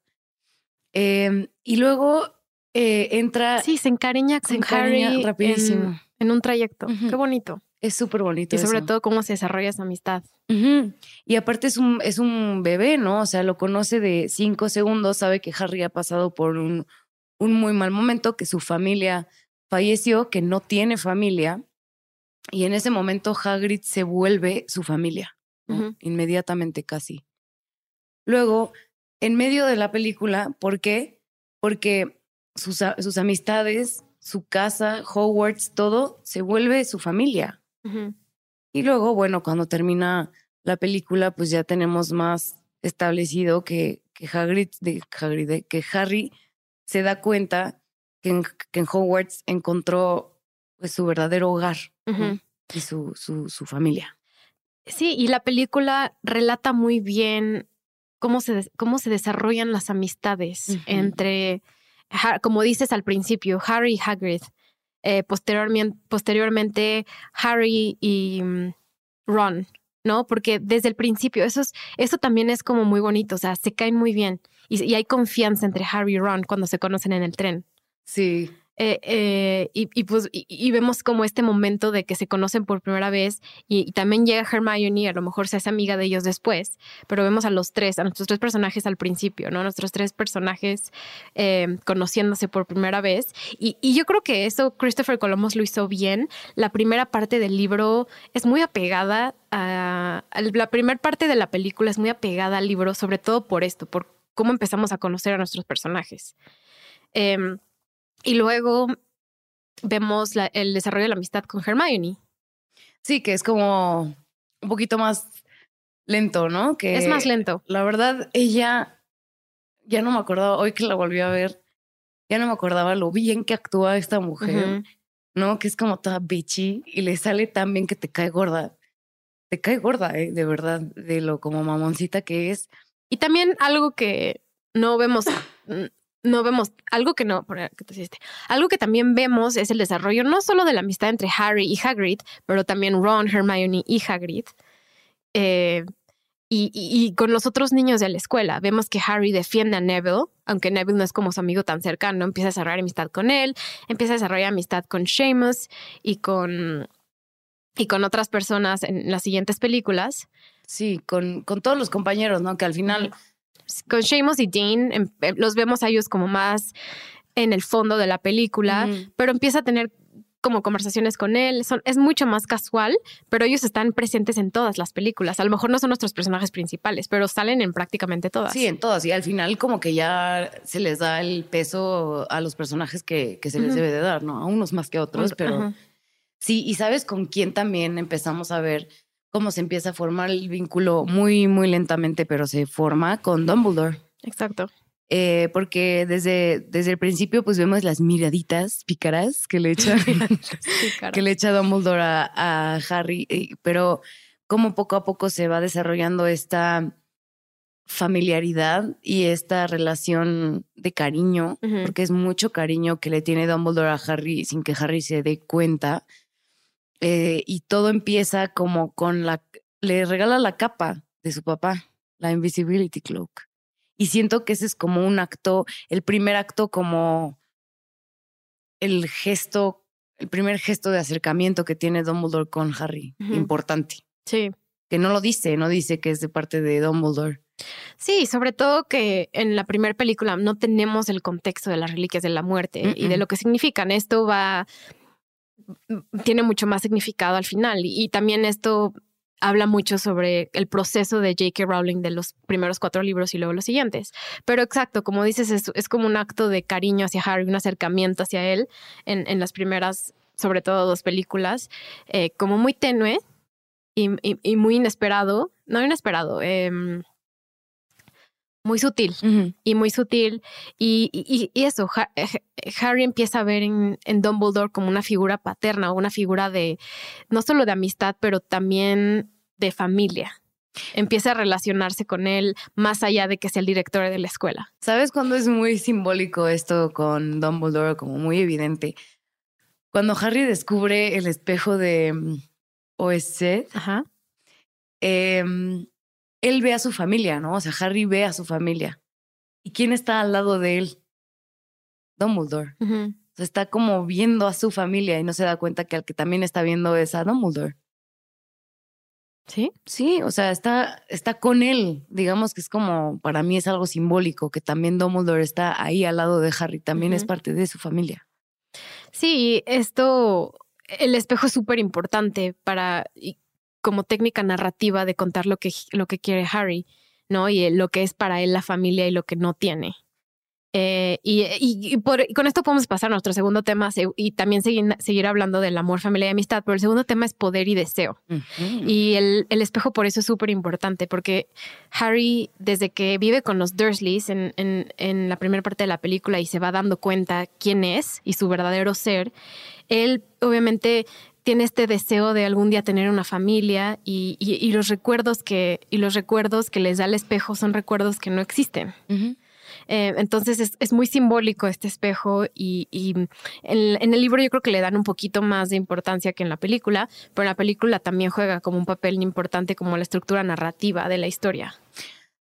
Eh, y luego eh, entra... Sí, se encariña se con encariña Harry rapidísimo. En, en un trayecto. Qué bonito. Es súper bonito. Y sobre eso. todo cómo se desarrolla esa amistad. Y aparte es un, es un bebé, ¿no? O sea, lo conoce de cinco segundos, sabe que Harry ha pasado por un, un muy mal momento, que su familia falleció, que no tiene familia. Y en ese momento Hagrid se vuelve su familia, inmediatamente casi. Luego, en medio de la película, ¿por qué? Porque sus, sus amistades, su casa, Hogwarts, todo se vuelve su familia. Y luego, bueno, cuando termina la película, pues ya tenemos más establecido que, que Hagrid, de, Hagrid, de- que Harry se da cuenta que en, que en Hogwarts encontró pues, su verdadero hogar y su, su, su familia. Sí, y la película relata muy bien cómo se, cómo se desarrollan las amistades entre, como dices al principio, Harry y Hagrid. Eh, posteriormente, posteriormente, Harry y mm, Ron, ¿no? Porque desde el principio, eso, es, eso también es como muy bonito, o sea, se caen muy bien. Y hay confianza entre Harry y Ron cuando se conocen en el tren. Sí. Eh, eh, y, y pues y, vemos como este momento de que se conocen por primera vez y, también llega Hermione, a lo mejor se hace amiga de ellos después, pero vemos a los tres, a nuestros tres personajes al principio, ¿no? Nuestros tres personajes eh, conociéndose por primera vez. Y, yo creo que eso Christopher Columbus lo hizo bien. La primera parte del libro es muy apegada a... a- la primera parte de la película es muy apegada al libro, sobre todo por esto, por cómo empezamos a conocer a nuestros personajes. Em, y luego vemos la- el desarrollo de la amistad con Hermione. Sí, que es como un poquito más lento, ¿no? Que es más lento. La verdad, ella ya no me acordaba, hoy que la volví a ver, ya no me acordaba lo bien que actúa esta mujer. ¿no? Que es como toda bitchy y le sale tan bien que te cae gorda. Te cae gorda, ¿eh? De verdad, de lo como mamoncita que es. Y también algo que no vemos, no vemos, algo que no. Algo que también vemos es el desarrollo no solo de la amistad entre Harry y Hagrid, pero también Ron, Hermione y Hagrid. Eh, y, y- y con los otros niños de la escuela, vemos que Harry defiende a Neville, aunque Neville no es como su amigo tan cercano, empieza a desarrollar amistad con él, empieza a desarrollar amistad con Seamus y con, y con otras personas en las siguientes películas. Sí, con, con todos los compañeros, ¿no? Que al final Con Seamus y Dean em, eh, los vemos a ellos como más en el fondo de la película, pero empieza a tener como conversaciones con él, son, es mucho más casual, pero ellos están presentes en todas las películas. A lo mejor no son nuestros personajes principales, pero salen en prácticamente todas. Sí, en todas. Y al final como que ya se les da el peso a los personajes que, se les debe de dar, ¿no? A unos más que a otros, pero sí. Y sabes con quién también empezamos a ver cómo se empieza a formar el vínculo muy, muy lentamente, pero se forma con Dumbledore. Exacto. Eh, porque desde, desde el principio pues vemos las miraditas pícaras que le echa, que le echa Dumbledore a, Harry, pero como poco a poco se va desarrollando esta familiaridad y esta relación de cariño, porque es mucho cariño que le tiene Dumbledore a Harry sin que Harry se dé cuenta. Eh, y todo empieza como con la... Le regala la capa de su papá, la Invisibility Cloak. Y siento que ese es como un acto, el primer acto como el gesto, el primer gesto de acercamiento que tiene Dumbledore con Harry, importante. Sí. Que no lo dice, no dice que es de parte de Dumbledore. Sí, sobre todo que en la primera película no tenemos el contexto de las reliquias de la muerte y de lo que significan. Esto va, tiene mucho más significado al final y también esto habla mucho sobre el proceso de J.K. Rowling de los primeros cuatro libros y luego los siguientes. Pero exacto, como dices, es, como un acto de cariño hacia Harry, un acercamiento hacia él en, las primeras, sobre todo dos películas, eh, como muy tenue y, muy inesperado, no inesperado, em, muy sutil y muy sutil. Y, eso, eh, Harry empieza a ver en, en, Dumbledore como una figura paterna, una figura de, no solo de amistad, pero también de familia. Empieza a relacionarse con él más allá de que sea el director de la escuela. ¿Sabes cuándo es muy simbólico esto con Dumbledore, como muy evidente? Cuando Harry descubre el espejo de mm, OSC, Ajá. Em, él ve a su familia, ¿no? O sea, Harry ve a su familia. ¿Y quién está al lado de él? Dumbledore. O sea, está como viendo a su familia y no se da cuenta que al que también está viendo es a Dumbledore. ¿Sí? Sí, o sea, está, está con él. Digamos que es como, para mí es algo simbólico, que también Dumbledore está ahí al lado de Harry, también es parte de su familia. Sí, esto, el espejo es súper importante para, como técnica narrativa de contar lo que, lo que quiere Harry, ¿no? Y lo que es para él la familia y lo que no tiene. Eh, y, con esto podemos pasar a nuestro segundo tema y también seguir, seguir, hablando del amor, familia y amistad, pero el segundo tema es poder y deseo. Y el, espejo por eso es súper importante, porque Harry, desde que vive con los Dursleys en, en la primera parte de la película y se va dando cuenta quién es y su verdadero ser, él obviamente tiene este deseo de algún día tener una familia y, los recuerdos que y los recuerdos que les da el espejo son recuerdos que no existen. Eh, entonces es, muy simbólico este espejo y, en, el libro yo creo que le dan un poquito más de importancia que en la película, pero en la película también juega como un papel importante como la estructura narrativa de la historia.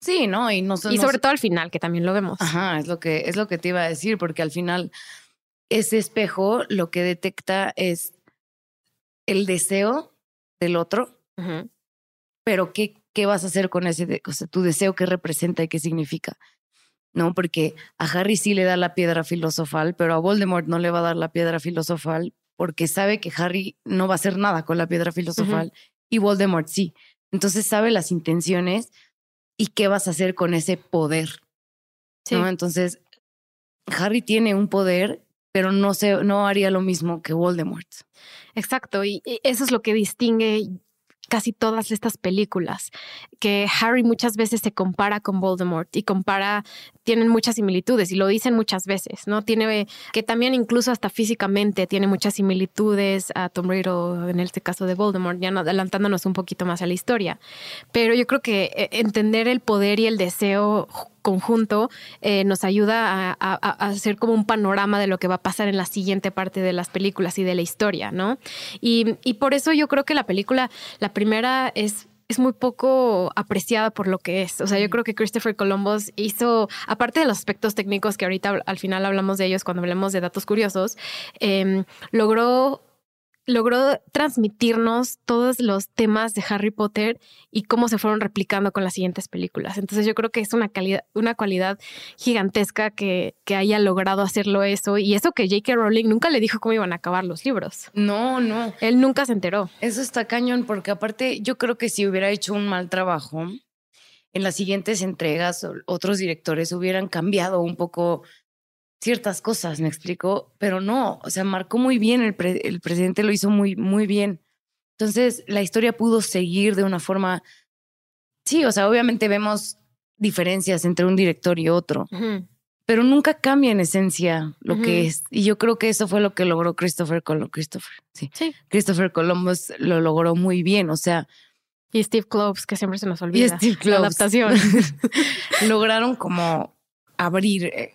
Sí, ¿no? Y, no, y sobre todo al final, que también lo vemos. Ajá, es lo que, es lo que te iba a decir, porque al final ese espejo lo que detecta es el deseo del otro, pero ¿qué, ¿qué vas a hacer con ese, o sea, tu deseo, qué representa y qué significa? ¿No? Porque a Harry sí le da la piedra filosofal, pero a Voldemort no le va a dar la piedra filosofal porque sabe que Harry no va a hacer nada con la piedra filosofal y Voldemort sí. Entonces sabe las intenciones y qué vas a hacer con ese poder. ¿no? Entonces, Harry tiene un poder pero no, no haría lo mismo que Voldemort. Exacto, y eso es lo que distingue casi todas estas películas, que Harry muchas veces se compara con Voldemort y compara, tienen muchas similitudes y lo dicen muchas veces, ¿no? Tiene que también incluso hasta físicamente tiene muchas similitudes a Tom Riddle en este caso de Voldemort, ya no, adelantándonos un poquito más a la historia. Pero yo creo que eh, entender el poder y el deseo conjunto eh, nos ayuda a, hacer como un panorama de lo que va a pasar en la siguiente parte de las películas y de la historia, ¿no? Y por eso yo creo que la película, la primera es es muy poco apreciada por lo que es. O sea, yo creo que Christopher Columbus hizo, aparte de los aspectos técnicos que ahorita al final hablamos de ellos cuando hablemos de datos curiosos, em, logró logró transmitirnos todos los temas de Harry Potter y cómo se fueron replicando con las siguientes películas. Entonces yo creo que es una calidad, una cualidad gigantesca que, que haya logrado hacerlo eso. Y eso que J.K. Rowling nunca le dijo cómo iban a acabar los libros. No, no. Él nunca se enteró. Eso está cañón, porque aparte yo creo que si hubiera hecho un mal trabajo, en las siguientes entregas otros directores hubieran cambiado un poco ciertas cosas, me explico, pero no, o sea, marcó muy bien, el, el presidente lo hizo muy, muy bien. Entonces, la historia pudo seguir de una forma, sí, o sea, obviamente vemos diferencias entre un director y otro, pero nunca cambia en esencia lo que es. Y yo creo que eso fue lo que logró Christopher Columbus. Christopher, sí. sí. Christopher Columbus lo logró muy bien, o sea. Y Steve Kloves, que siempre se nos olvida. Y Steve Kloves. La adaptación. Lograron como abrir, eh,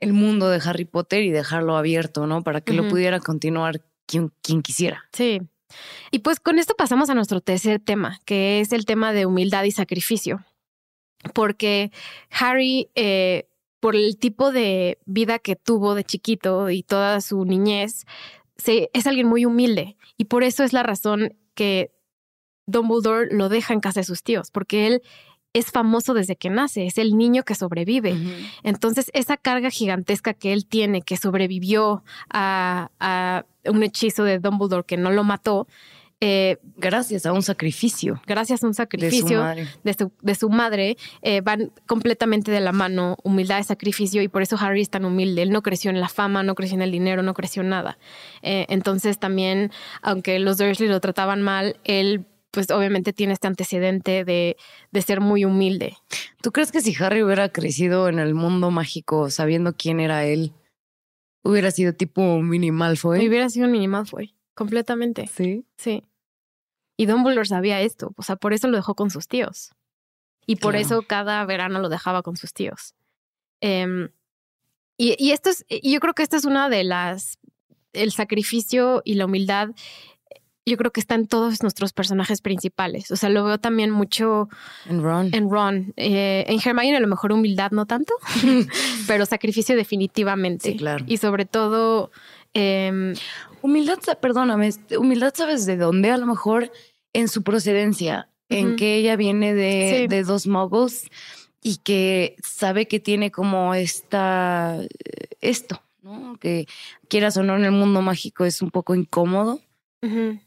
el mundo de Harry Potter y dejarlo abierto, ¿no? Para que lo pudiera continuar quien, quien quisiera. Sí. Y pues con esto pasamos a nuestro tercer tema, que es el tema de humildad y sacrificio. Porque Harry, eh, por el tipo de vida que tuvo de chiquito y toda su niñez, se, es alguien muy humilde. Y por eso es la razón que Dumbledore lo deja en casa de sus tíos, porque él es famoso desde que nace, es el niño que sobrevive. Entonces, esa carga gigantesca que él tiene, que sobrevivió a, un hechizo de Dumbledore que no lo mató, eh, gracias a un sacrificio. Gracias a un sacrificio de su madre, eh, van completamente de la mano humildad y sacrificio y por eso Harry es tan humilde. Él no creció en la fama, no creció en el dinero, no creció en nada. Eh, entonces también, aunque los Dursley lo trataban mal, él pues obviamente tiene este antecedente de, de, ser muy humilde. ¿Tú crees que si Harry hubiera crecido en el mundo mágico sabiendo quién era él, hubiera sido tipo un mini Malfoy? Hubiera sido un mini Malfoy, completamente. Sí. Sí. Y Dumbledore sabía esto, o sea, por eso lo dejó con sus tíos. Y por eso cada verano lo dejaba con sus tíos. Em, y, y esto es, yo creo que esta es una de las, el sacrificio y la humildad yo creo que está en todos nuestros personajes principales. O sea, lo veo también mucho en Ron. En Ron. Eh, en Hermione a lo mejor humildad no tanto, pero sacrificio definitivamente. Sí, claro. Y sobre todo... Em, humildad, perdóname, humildad sabes de dónde, a lo mejor en su procedencia, en que ella viene de, de dos muggles y que sabe que tiene como esta, esto, ¿no? Que quieras o no en el mundo mágico es un poco incómodo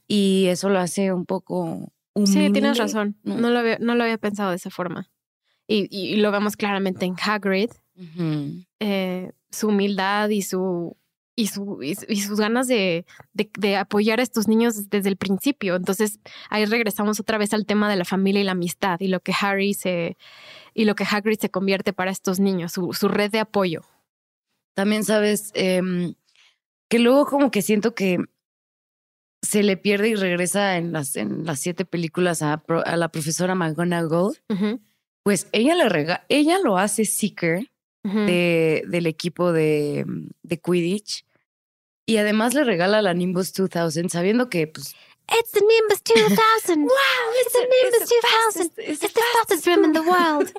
y eso lo hace un poco humilde. Sí, tienes razón. No, lo, había, no lo había pensado de esa forma. Y, y lo vemos claramente en Hagrid. Eh, su humildad y su y, su, y, sus ganas de, de, apoyar a estos niños desde el principio. Entonces ahí regresamos otra vez al tema de la familia y la amistad y lo que Harry se y lo que Hagrid se convierte para estos niños, su, su red de apoyo. También sabes em, que luego como que siento que se le pierde y regresa en las, en las siete películas a, a la profesora McGonagall, pues ella, le rega ella lo hace Seeker de, del equipo de, de Quidditch y además le regala la Nimbus 2000 sabiendo que pues It's the Nimbus 2000. wow, it's, the Nimbus 2000. It's, the fastest room in the world.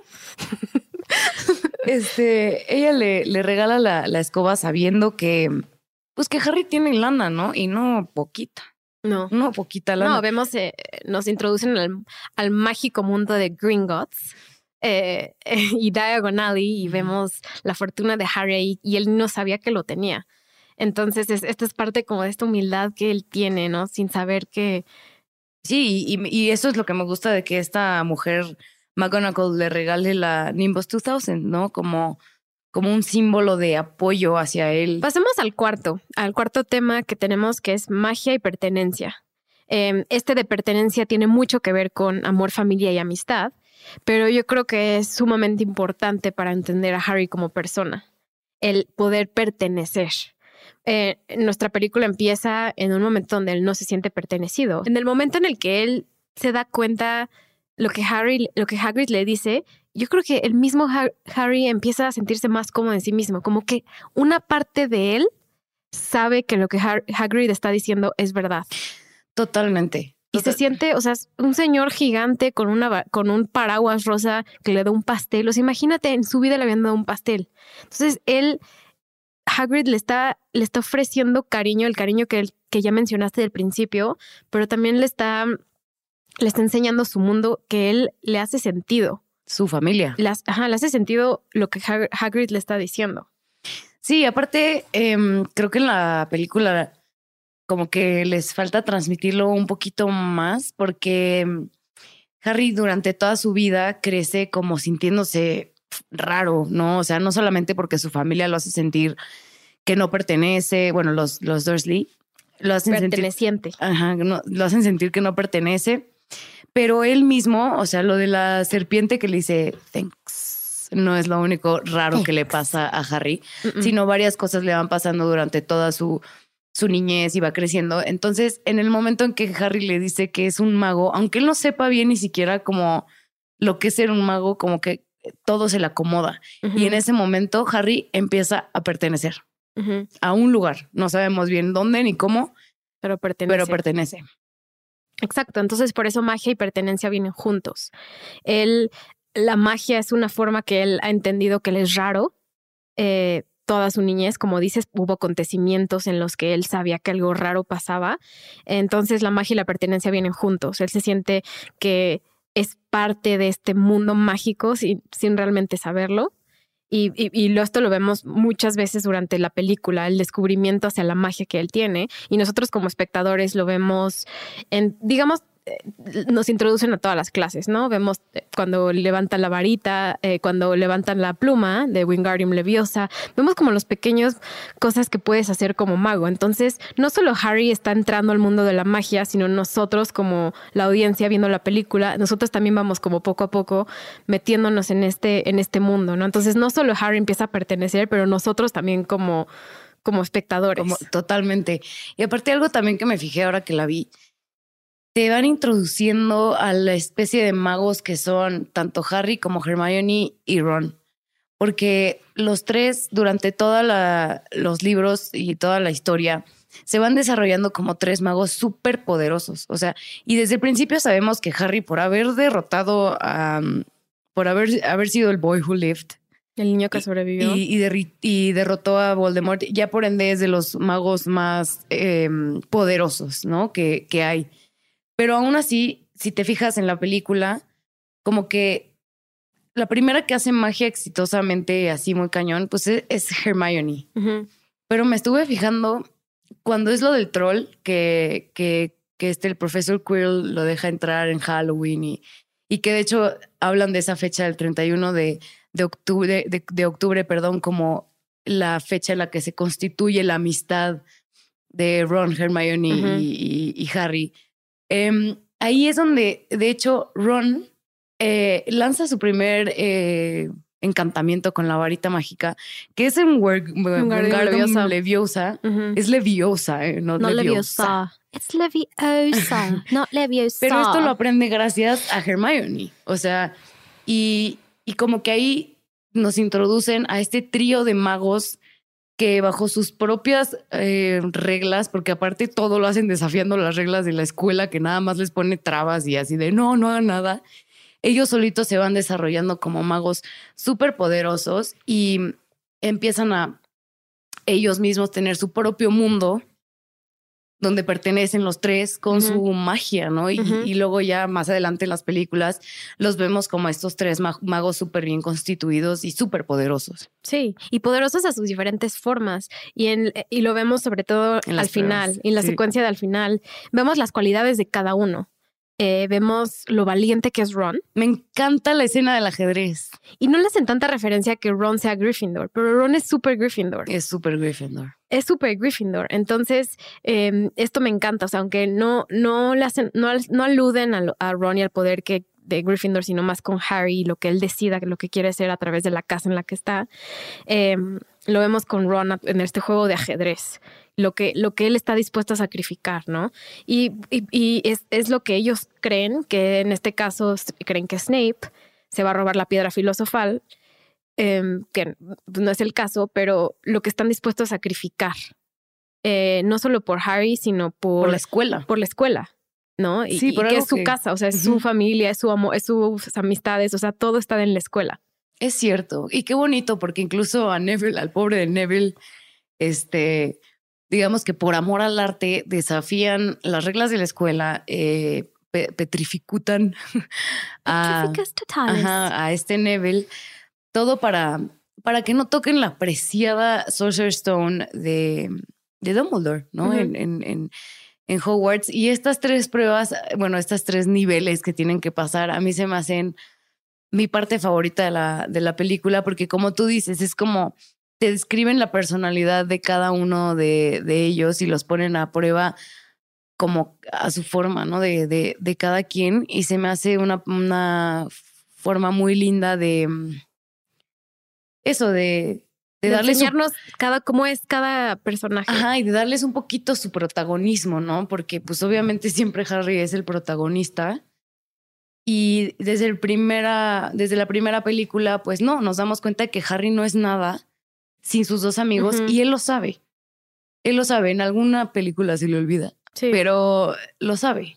este, ella le, le regala la, la escoba sabiendo que, pues que Harry tiene lana, ¿no? Y no poquita. No. No, poquita lana. No, vemos, eh, nos introducen al, al, mágico mundo de Gringotts eh, y Diagon Alley y vemos la fortuna de Harry y él no sabía que lo tenía. Entonces, es, esta es parte como de esta humildad que él tiene, ¿no? Sin saber que... Sí, y, y eso es lo que me gusta de que esta mujer, McGonagall, le regale la Nimbus 2000, ¿no? Como como un símbolo de apoyo hacia él. Pasemos al cuarto, al cuarto tema que tenemos que es magia y pertenencia. Em, este de pertenencia tiene mucho que ver con amor, familia y amistad, pero yo creo que es sumamente importante para entender a Harry como persona, el poder pertenecer. Eh, nuestra película empieza en un momento donde él no se siente pertenecido. En el momento en el que él se da cuenta lo que Harry, lo que Hagrid le dice, yo creo que el mismo Harry empieza a sentirse más cómodo en sí mismo, como que una parte de él sabe que lo que Hagrid está diciendo es verdad. Totalmente. Y se siente, o sea, un señor gigante con, una, con un paraguas rosa que le da un pastel. O sea, imagínate, en su vida le habían dado un pastel. Entonces, él Hagrid le está, le está ofreciendo cariño, el cariño que, que ya mencionaste del principio, pero también le está, le está enseñando su mundo que él le hace sentido. Su familia. ajá, le hace sentido lo que Hagrid le está diciendo. Sí, aparte, em, creo que en la película como que les falta transmitirlo un poquito más porque em, Harry durante toda su vida crece como sintiéndose raro, ¿no? O sea, no solamente porque su familia lo hace sentir que no pertenece, bueno, los, los Dursley lo hacen sentir... Ajá, lo hacen sentir que no pertenece, pero él mismo, o sea, lo de la serpiente que le dice, thanks, no es lo único raro que le pasa a Harry, sino varias cosas le van pasando durante toda su su niñez y va creciendo. Entonces, en el momento en que Harry le dice que es un mago, aunque él no sepa bien ni siquiera como lo que es ser un mago, como que todo se le acomoda. Y en ese momento Harry empieza a pertenecer a un lugar. No sabemos bien dónde ni cómo, pero pertenece. Pero pertenece. Exacto, entonces por eso magia y pertenencia vienen juntos. Él, la magia es una forma que él ha entendido que él es raro, eh, toda su niñez, como dices, hubo acontecimientos en los que él sabía que algo raro pasaba. Entonces la magia y la pertenencia vienen juntos. Él se siente que es parte de este mundo mágico sin, sin realmente saberlo. Y, y, esto lo vemos muchas veces durante la película, el descubrimiento hacia la magia que él tiene. Y nosotros como espectadores lo vemos en, digamos, nos introducen a todas las clases, ¿no? Vemos eh, cuando levantan la varita, eh, cuando levantan la pluma de Wingardium Leviosa, vemos como los pequeños cosas que puedes hacer como mago. Entonces, no solo Harry está entrando al mundo de la magia, sino nosotros como la audiencia viendo la película, nosotros también vamos como poco a poco metiéndonos en este, en este mundo, ¿no? Entonces, no solo Harry empieza a pertenecer, pero nosotros también como como espectadores. totalmente. Y aparte algo también que me fijé ahora que la vi, te van introduciendo a la especie de magos que son tanto Harry como Hermione y Ron. Porque los tres, durante todos los libros y toda la historia, se van desarrollando como tres magos súper poderosos. O sea, y desde el principio sabemos que Harry, por haber derrotado a. por haber, haber sido el boy who lived. El niño que sobrevivió. Y, derrotó a Voldemort, ya por ende es de los magos más em, poderosos, ¿no? Que, que hay. Pero aún así, si te fijas en la película, como que la primera que hace magia exitosamente así muy cañón, pues e-, es, Hermione. Pero me estuve fijando cuando es lo del troll, que, que, que este, el profesor Quirrell lo deja entrar en Halloween y, y que de hecho hablan de esa fecha del 31 de, de octubre, de, octubre, perdón, como la fecha en la que se constituye la amistad de Ron, Hermione y, Harry. Em, ahí es donde, de hecho, Ron eh, lanza su primer eh, encantamiento con la varita mágica, que es en Wingardium Leviosa. Es Leviosa, eh, no, Leviosa. Es Leviosa, no Leviosa. Pero esto lo aprende gracias a Hermione. O sea, y, y como que ahí nos introducen a este trío de magos que bajo sus propias eh, reglas, porque aparte todo lo hacen desafiando las reglas de la escuela, que nada más les pone trabas y así de no, no hagan nada, ellos solitos se van desarrollando como magos súper poderosos y empiezan a ellos mismos tener su propio mundo donde pertenecen los tres con su magia, ¿no? Y, luego ya más adelante en las películas los vemos como estos tres magos súper bien constituidos y súper poderosos. Sí, y poderosos a sus diferentes formas. Y, en, y lo vemos sobre todo al final, en la secuencia del final. Vemos las cualidades de cada uno. Eh, vemos lo valiente que es Ron. Me encanta la escena del ajedrez. Y no le hacen tanta referencia que Ron sea Gryffindor, pero Ron es súper Gryffindor. Es súper Gryffindor. Es súper Gryffindor. Entonces, em, esto me encanta. O sea, aunque no, no, le hacen, no, no aluden a, Ron y al poder que de Gryffindor, sino más con Harry y lo que él decida, lo que quiere hacer a través de la casa en la que está. Em, lo vemos con Ron en este juego de ajedrez lo que, lo que él está dispuesto a sacrificar, ¿no? Y, y, es, es, lo que ellos creen, que en este caso creen que Snape se va a robar la piedra filosofal, em, que no es el caso, pero lo que están dispuestos a sacrificar, eh, no solo por Harry, sino por, la escuela. Por la escuela. ¿no? Y, sí, que es su casa, o sea, es su familia, es su amor, es sus amistades, o sea, todo está en la escuela. Es cierto, y qué bonito, porque incluso a Neville, al pobre de Neville, este, digamos que por amor al arte desafían las reglas de la escuela, eh, petrificutan a, a este Neville, todo para, para que no toquen la preciada Sorcerer Stone de, de Dumbledore, ¿no? en, en, en, Hogwarts. Y estas tres pruebas, bueno, estas tres niveles que tienen que pasar, a mí se me hacen mi parte favorita de la, de la película, porque como tú dices, es como te describen la personalidad de cada uno de, de ellos y los ponen a prueba como a su forma, ¿no? De, de, de cada quien. Y se me hace una, una forma muy linda de mm, eso, de, de, darles enseñarnos cada, cómo es cada personaje. Ajá, y de darles un poquito su protagonismo, ¿no? Porque pues obviamente siempre Harry es el protagonista. Y desde, el primera, desde la primera película, pues no, nos damos cuenta de que Harry no es nada sin sus dos amigos y él lo sabe. Él lo sabe, en alguna película se le olvida pero lo sabe.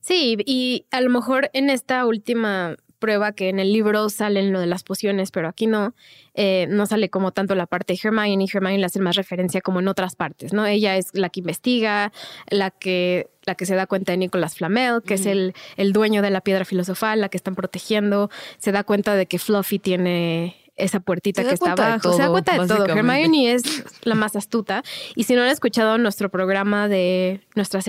Sí, y a lo mejor en esta última prueba que en el libro salen lo de las pociones, pero aquí no, eh, no sale como tanto la parte de Hermione y Hermione le hace más referencia como en otras partes, ¿no? Ella es la que investiga, la que, la que se da cuenta de Nicolas Flamel, que es el, el dueño de la piedra filosofal, la que están protegiendo, se da cuenta de que Fluffy tiene esa puertita que está abajo. se da cuenta de todo. Hermione es la más astuta. Y si no han escuchado nuestro programa de nuestra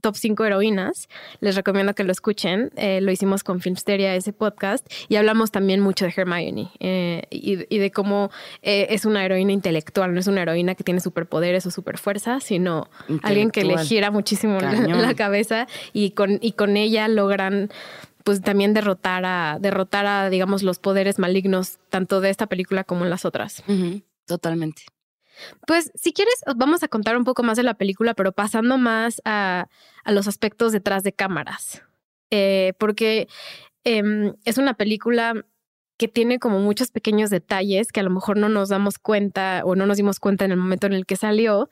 top 5 heroínas, les recomiendo que lo escuchen. Eh, lo hicimos con Filmsteria, ese podcast, y hablamos también mucho de Hermione eh, y, de cómo eh, es una heroína intelectual, no es una heroína que tiene superpoderes o superfuerza, sino alguien que le gira muchísimo la, la, cabeza y con, y con ella logran pues también derrotar a, derrotar a, digamos, los poderes malignos, tanto de esta película como en las otras. Totalmente. Pues si quieres, vamos a contar un poco más de la película, pero pasando más a, a los aspectos detrás de cámaras. Eh, porque em, es una película que tiene como muchos pequeños detalles que a lo mejor no nos damos cuenta o no nos dimos cuenta en el momento en el que salió.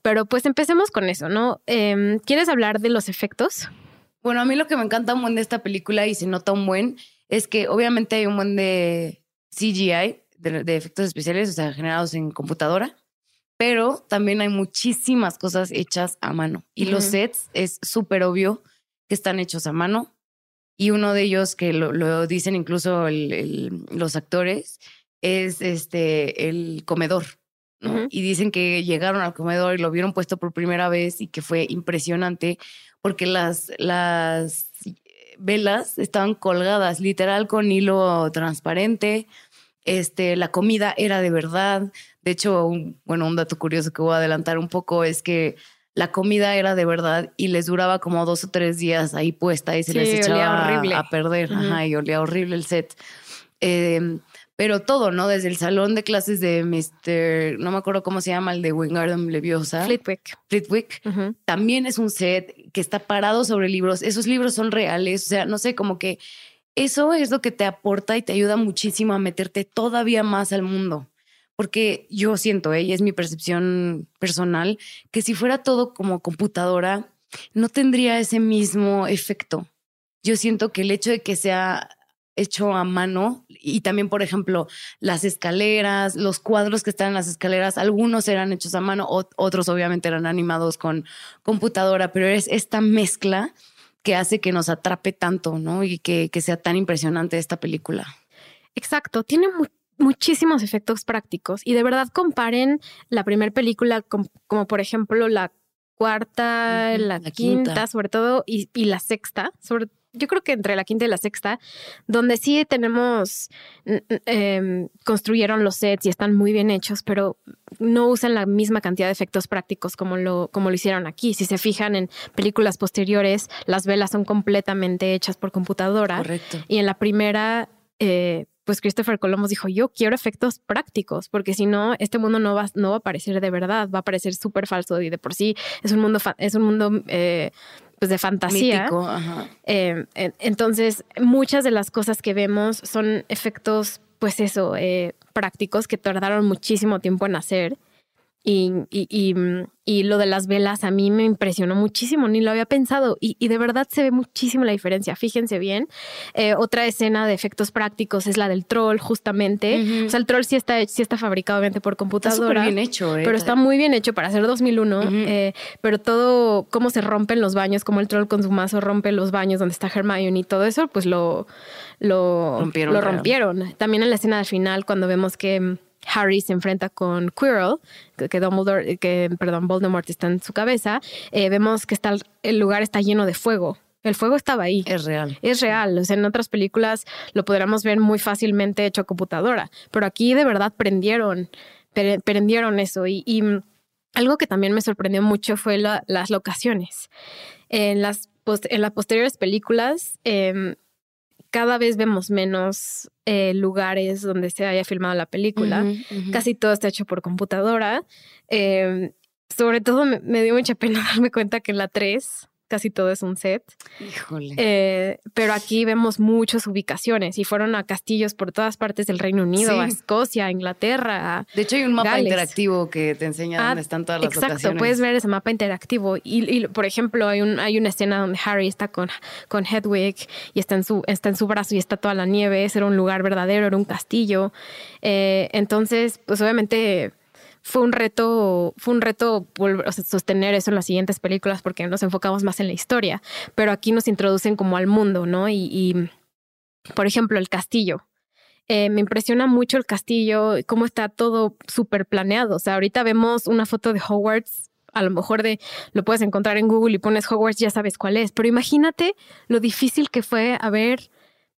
Pero pues empecemos con eso, ¿no? Em, ¿Quieres hablar de los efectos? Bueno, a mí lo que me encanta un buen de esta película y se nota un buen es que obviamente hay un buen de CGI, de, efectos especiales, o sea, generados en computadora, pero también hay muchísimas cosas hechas a mano. Y los sets es súper obvio que están hechos a mano. Y uno de ellos, que lo, dicen incluso los actores, es este, el comedor. Y dicen que llegaron al comedor y lo vieron puesto por primera vez y que fue impresionante porque las, las velas estaban colgadas literal con hilo transparente. Este, la comida era de verdad. De hecho, bueno, un dato curioso que voy a adelantar un poco es que la comida era de verdad y les duraba como dos o tres días ahí puesta y se les echaba a perder. Ajá, y olía horrible el set. Eh, pero todo, ¿no? Desde el salón de clases de Mr. No me acuerdo cómo se llama, el de Wingardium Leviosa. Flitwick. Flitwick. También es un set que está parado sobre libros. Esos libros son reales. O sea, no sé, como que eso es lo que te aporta y te ayuda muchísimo a meterte todavía más al mundo. Porque yo siento, ¿eh? y es mi percepción personal, que si fuera todo como computadora, no tendría ese mismo efecto. Yo siento que el hecho de que sea hecho a mano y también, por ejemplo, las escaleras, los cuadros que están en las escaleras, algunos eran hechos a mano, otros obviamente eran animados con computadora, pero es esta mezcla que hace que nos atrape tanto, ¿no? Y que, que sea tan impresionante esta película. Exacto, tiene muchísimos efectos prácticos y de verdad comparen la primera película como por ejemplo la cuarta, la, quinta, sobre todo, y, y la sexta, sobre yo creo que entre la quinta y la sexta, donde sí tenemos, eh, construyeron los sets y están muy bien hechos, pero no usan la misma cantidad de efectos prácticos como lo, como lo hicieron aquí. Si se fijan en películas posteriores, las velas son completamente hechas por computadora. Correcto. Y en la primera, eh, pues Christopher Columbus dijo, yo quiero efectos prácticos, porque si no, este mundo no va, no va a parecer de verdad, va a parecer súper falso y de por sí es un mundo, es un mundo eh, pues de fantasía. Eh, entonces, muchas de las cosas que vemos son efectos, pues eso, eh, prácticos que tardaron muchísimo tiempo en hacer. Y, y, y, lo de las velas a mí me impresionó muchísimo, ni lo había pensado. Y, de verdad se ve muchísimo la diferencia. Fíjense bien. Eh, otra escena de efectos prácticos es la del troll, justamente. O sea, el troll sí está, sí está fabricado obviamente por computadora. Está bien hecho, ¿eh? Pero está muy bien hecho para hacer 2001. Eh, pero todo, cómo se rompen los baños, cómo el troll con su mazo rompe los baños donde está Hermione y todo eso, pues lo, lo rompieron. Lo rompieron. También en la escena del final, cuando vemos que Harry se enfrenta con Quirrell, que Dumbledore, que perdón, Voldemort está en su cabeza, eh, vemos que está el lugar está lleno de fuego. El fuego estaba ahí. Es real. Es real. O sea, en otras películas lo podríamos ver muy fácilmente hecho a computadora, pero aquí de verdad prendieron, prendieron eso. Y, algo que también me sorprendió mucho fue las locaciones. En las, en las posteriores películas, em, cada vez vemos menos eh, lugares donde se haya filmado la película. Casi todo está hecho por computadora. Em, sobre todo me, me, dio mucha pena darme cuenta que en la 3 casi todo es un set. Híjole. Eh, pero aquí vemos muchas ubicaciones y fueron a castillos por todas partes del Reino Unido, a Escocia, a Inglaterra. De hecho, hay un mapa interactivo que te enseña dónde ah, están todas las Exacto, puedes ver ese mapa interactivo. Y, por ejemplo, hay, un, hay una escena donde Harry está con, con Hedwig y está en, su, está en su brazo y está toda la nieve. Ese era un lugar verdadero, era un castillo. Eh, entonces, pues obviamente fue un reto, fue un reto sostener eso en las siguientes películas porque nos enfocamos más en la historia, pero aquí nos introducen como al mundo, ¿no? Y, por ejemplo, el castillo. Eh, me impresiona mucho el castillo, cómo está todo súper planeado. O sea, ahorita vemos una foto de Hogwarts a lo mejor de lo puedes encontrar en Google y pones Hogwarts, ya sabes cuál es, pero imagínate lo difícil que fue haber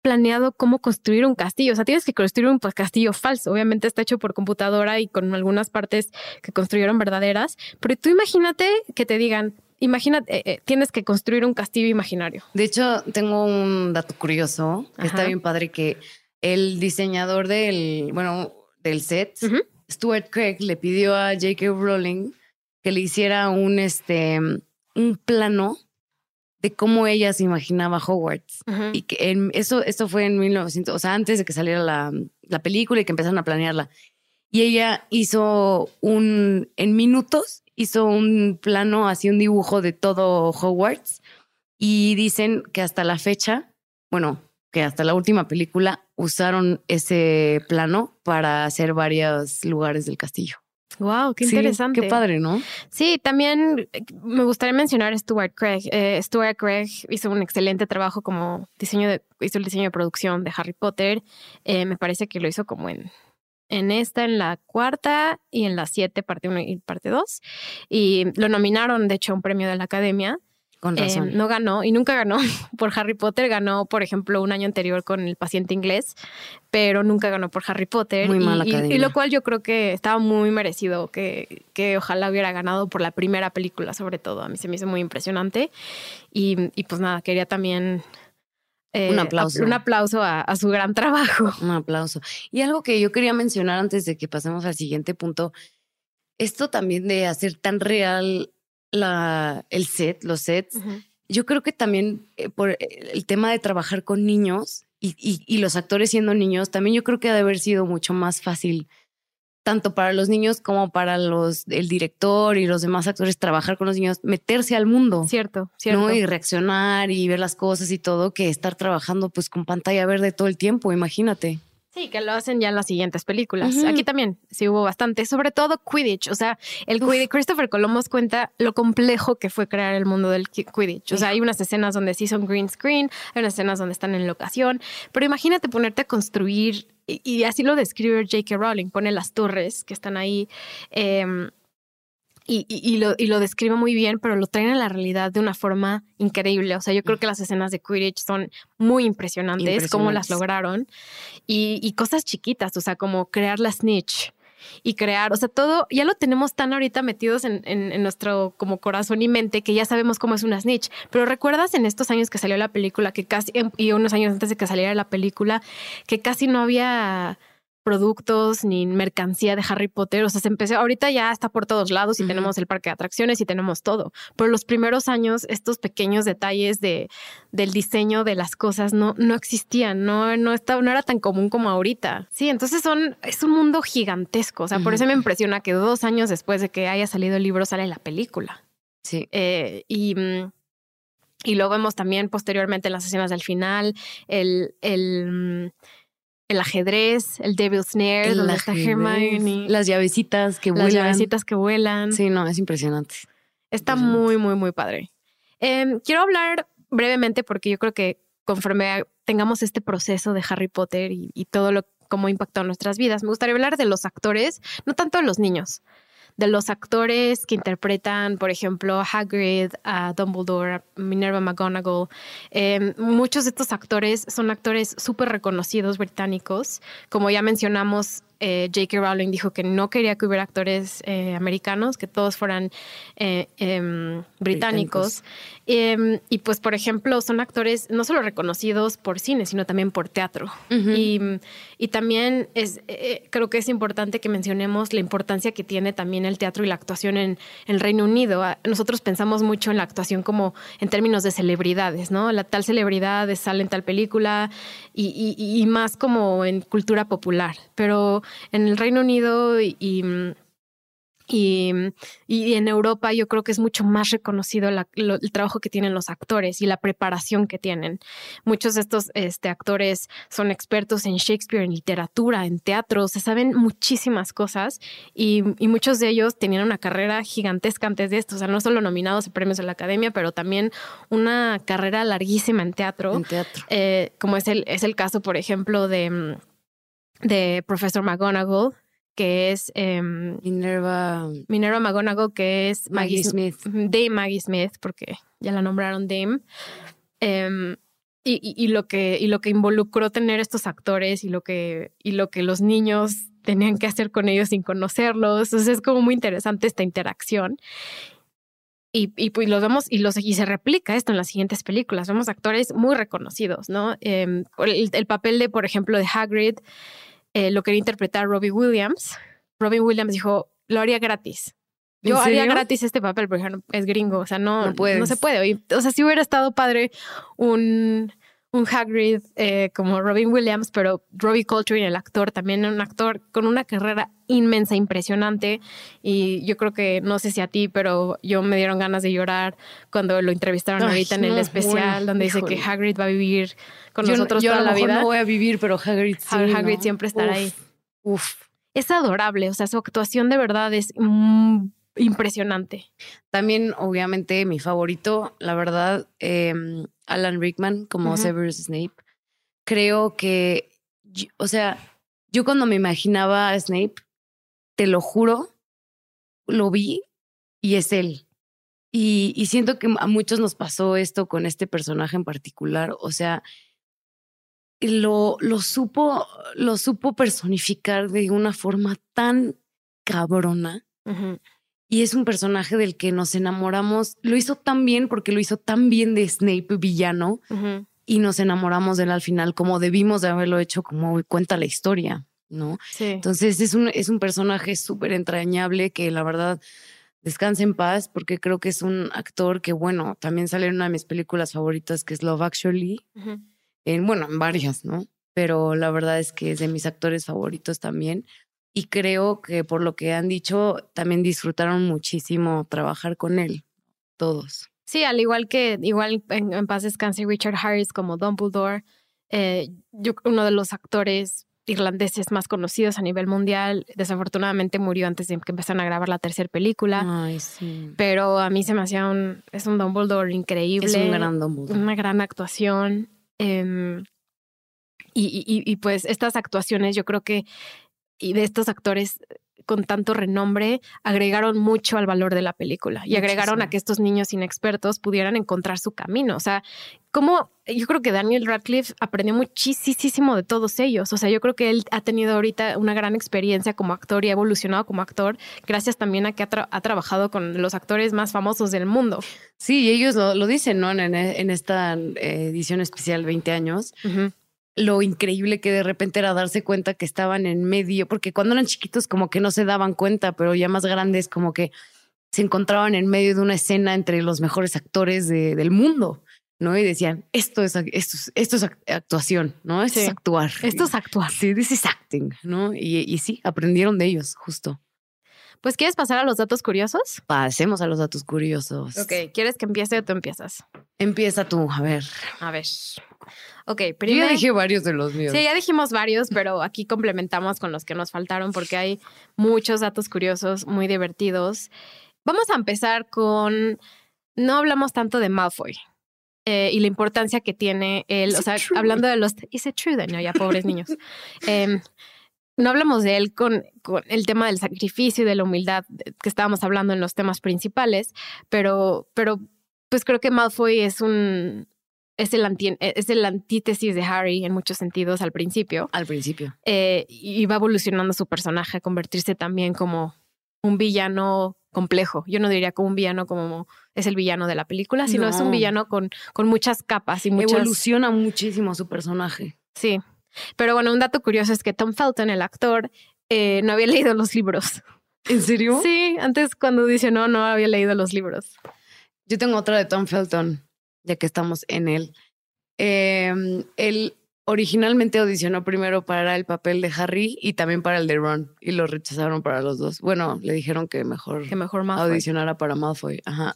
planeado cómo construir un castillo. O sea, tienes que construir un pues, castillo falso. Obviamente está hecho por computadora y con algunas partes que construyeron verdaderas. Pero tú imagínate que te digan, imagínate, eh, eh, tienes que construir un castillo imaginario. De hecho, tengo un dato curioso. Está bien padre que el diseñador del, bueno, del set, Stuart Craig, le pidió a J.K. Rowling que le hiciera un, este, un plano de cómo ella se imaginaba Hogwarts. Y que en, eso, esto fue en 1900, o sea, antes de que saliera la, la, película y que empezaron a planearla. Y ella hizo un, en minutos, hizo un plano, así un dibujo de todo Hogwarts. Y dicen que hasta la fecha, bueno, que hasta la última película usaron ese plano para hacer varios lugares del castillo. Wow, qué interesante. qué padre, ¿no? Sí, también eh, me gustaría mencionar a Stuart Craig. Eh, Stuart Craig hizo un excelente trabajo como diseño de, hizo el diseño de producción de Harry Potter. Eh, me parece que lo hizo como en en esta, en la cuarta y en la siete, parte uno y parte dos. Y lo nominaron, de hecho, a un premio de la Academia. Con eh, razón. no ganó y nunca ganó por Harry Potter. Ganó, por ejemplo, un año anterior con El paciente inglés, pero nunca ganó por Harry Potter. Muy y, y, lo cual yo creo que estaba muy merecido que, que ojalá hubiera ganado por la primera película, sobre todo. A mí se me hizo muy impresionante. Y, y pues nada, quería también un eh, aplauso. Un aplauso a, a, su gran trabajo. Un aplauso. Y algo que yo quería mencionar antes de que pasemos al siguiente punto, esto también de hacer tan real la, el set, los sets. Yo creo que también eh, por el tema de trabajar con niños y, y, los actores siendo niños, también yo creo que ha de haber sido mucho más fácil, tanto para los niños como para los, el director y los demás actores, trabajar con los niños, meterse al mundo. Cierto, cierto. Y reaccionar y ver las cosas y todo, que estar trabajando pues con pantalla verde todo el tiempo, imagínate. Sí, que lo hacen ya en las siguientes películas. Aquí también sí hubo bastante, sobre todo Quidditch. O sea, el Quidditch, Christopher Columbus cuenta lo complejo que fue crear el mundo del Quidditch. O sea, hay unas escenas donde sí son green screen, hay unas escenas donde están en locación, pero imagínate ponerte a construir, y, así lo describe J.K. Rowling, pone las torres que están ahí. Eh, y, y, lo, y lo describe muy bien, pero lo traen a la realidad de una forma increíble. O sea, yo creo que las escenas de Quidditch son muy impresionantes, cómo las lograron. Y, y, cosas chiquitas, o sea, como crear la snitch y crear, o sea, todo ya lo tenemos tan ahorita metidos en, en, en, nuestro como corazón y mente que ya sabemos cómo es una snitch. Pero recuerdas en estos años que salió la película, que casi, y unos años antes de que saliera la película, que casi no había productos ni mercancía de Harry Potter. O sea, se empezó, ahorita ya está por todos lados y tenemos el parque de atracciones y tenemos todo. Pero los primeros años, estos pequeños detalles de, del diseño de las cosas no, no existían, no, no, estaba, no era tan común como ahorita. Sí, entonces son, es un mundo gigantesco. O sea, por eso me impresiona que dos años después de que haya salido el libro sale la película. Sí. Eh, y. Y lo vemos también posteriormente en las escenas del final, el, el, el ajedrez, el Devil's Snare, donde está Hermione. Las llavecitas que vuelan. Las llavecitas que vuelan. Sí, no, es impresionante. Está muy, muy, muy padre. Em, quiero hablar brevemente porque yo creo que conforme tengamos este proceso de Harry Potter y, y todo lo cómo impactado nuestras vidas, me gustaría hablar de los actores, no tanto de los niños, de los actores que interpretan, por ejemplo, a Hagrid, a Dumbledore, a Minerva McGonagall. Em, muchos de estos actores son actores súper reconocidos británicos. Como ya mencionamos, eh, J.K. Rowling dijo que no quería que hubiera actores eh, americanos, que todos fueran eh, em, británicos. Em, y pues, por ejemplo, son actores no solo reconocidos por cine, sino también por teatro. y, también es, creo que es importante que mencionemos la importancia que tiene también el teatro y la actuación en, el Reino Unido. Ah, nosotros pensamos mucho en la actuación como en términos de celebridades, ¿no? La tal celebridad sale en tal película y más como en cultura popular. Pero en el Reino Unido y, y, y, en Europa yo creo que es mucho más reconocido el trabajo que tienen los actores y la preparación que tienen. Muchos de estos este, actores son expertos en Shakespeare, en literatura, en teatro, se saben muchísimas cosas y, muchos de ellos tenían una carrera gigantesca antes de esto, o sea, no solo nominados a premios de la academia, pero también una carrera larguísima en teatro. En teatro. Eh, como es el, es el caso, por ejemplo, de de Professor McGonagall, que es em, Minerva. Minerva McGonagall, que es Maggie, Smith. Dame Maggie Smith, porque ya la nombraron Dame. Em, y, y, lo que, y lo que involucró tener estos actores y lo que, y lo que los niños tenían que hacer con ellos sin conocerlos. Entonces es como muy interesante esta interacción. Y, y, pues los vemos y, los, y se replica esto en las siguientes películas. Vemos actores muy reconocidos, ¿no? Em, el, el, papel de, por ejemplo, de Hagrid eh, lo quería interpretar Robbie Williams. Robin Williams dijo, lo haría gratis. Yo haría gratis este papel, porque es gringo, o sea, no, no, se puede. o sea, si hubiera estado padre un, un Hagrid eh, como Robin Williams, pero Robbie Coltrane, el actor, también un actor con una carrera inmensa, impresionante. Y yo creo que, no sé si a ti, pero yo me dieron ganas de llorar cuando lo entrevistaron ahorita en el especial, donde dice que Hagrid va a vivir con nosotros toda la vida. No voy a vivir, pero Hagrid sí, Hagrid siempre estará ahí. Uf. Es adorable, o sea, su actuación de verdad es impresionante. También, obviamente, mi favorito, la verdad, em, Alan Rickman como Severus Snape. Creo que, o sea, yo cuando me imaginaba a Snape, te lo juro, lo vi y es él. Y, y siento que a muchos nos pasó esto con este personaje en particular. O sea, lo, lo, supo, lo supo personificar de una forma tan cabrona. Y es un personaje del que nos enamoramos. Lo hizo tan bien porque lo hizo tan bien de Snape villano. Y nos enamoramos de él al final, como debimos de haberlo hecho, como cuenta la historia, ¿no? Entonces es un, es un personaje súper entrañable que la verdad descanse en paz porque creo que es un actor que, bueno, también sale en una de mis películas favoritas que es Love Actually en, bueno, en varias, ¿no? Pero la verdad es que es de mis actores favoritos también. Y creo que por lo que han dicho, también disfrutaron muchísimo trabajar con él, todos. Sí, al igual que, igual en, paz descanse Richard Harris como Dumbledore, eh, yo, uno de los actores irlandeses más conocidos a nivel mundial. Desafortunadamente murió antes de que empezaran a grabar la tercera película. Ay, sí. Pero a mí se me hacía un, es un Dumbledore increíble. Es un gran Dumbledore. Una gran actuación. Em, y, pues estas actuaciones yo creo que, y de estos actores con tanto renombre, agregaron mucho al valor de la película y agregaron a que estos niños inexpertos pudieran encontrar su camino. O sea, como yo creo que Daniel Radcliffe aprendió muchísimo de todos ellos. O sea, yo creo que él ha tenido ahorita una gran experiencia como actor y ha evolucionado como actor, gracias también a que ha, trabajado con los actores más famosos del mundo. Sí, ellos lo, dicen, ¿no? En, esta eh, edición especial 20 años. Lo increíble que de repente era darse cuenta que estaban en medio, porque cuando eran chiquitos como que no se daban cuenta, pero ya más grandes como que se encontraban en medio de una escena entre los mejores actores de- del mundo, ¿no? Y decían, esto es, esto es, esto es act- actuación, ¿no? Esto Sí. es actuar. Esto es actuar. Sí, this is acting, ¿no? Y, y sí, aprendieron de ellos, justo. Pues, ¿quieres pasar a los datos curiosos? Pasemos a los datos curiosos. ¿Quieres que empiece o tú empiezas? Empieza tú, a ver. A ver. Ok, Yo primero. ya dije varios de los míos. Sí, ya dijimos varios, pero aquí complementamos con los que nos faltaron porque hay muchos datos curiosos, muy divertidos. Vamos a empezar con. No hablamos tanto de Malfoy eh, y la importancia que tiene él. Is O sea, true? hablando de los. Is it true? No, ya pobres niños. Em, no hablamos de él con, con el tema del sacrificio y de la humildad que estábamos hablando en los temas principales, pero, pero pues creo que Malfoy es un. Es el, anti- es el antítesis de Harry en muchos sentidos al principio Al principio. eh, y va evolucionando su personaje a convertirse también como un villano complejo. Yo no diría como un villano como es el villano de la película, sino es un No. villano con, con muchas capas y muchas... Evoluciona muchísimo su personaje. Sí. Pero bueno, un dato curioso es que Tom Felton, el actor, eh, no había leído los libros. ¿En serio? Sí, antes cuando dice no, no había leído los libros. Yo tengo otra de Tom Felton, ya que estamos en él. Eh, él originalmente audicionó primero para el papel de Harry y también para el de Ron y lo rechazaron para los dos. Bueno, le dijeron que mejor Que mejor más. audicionara para Malfoy. Ajá.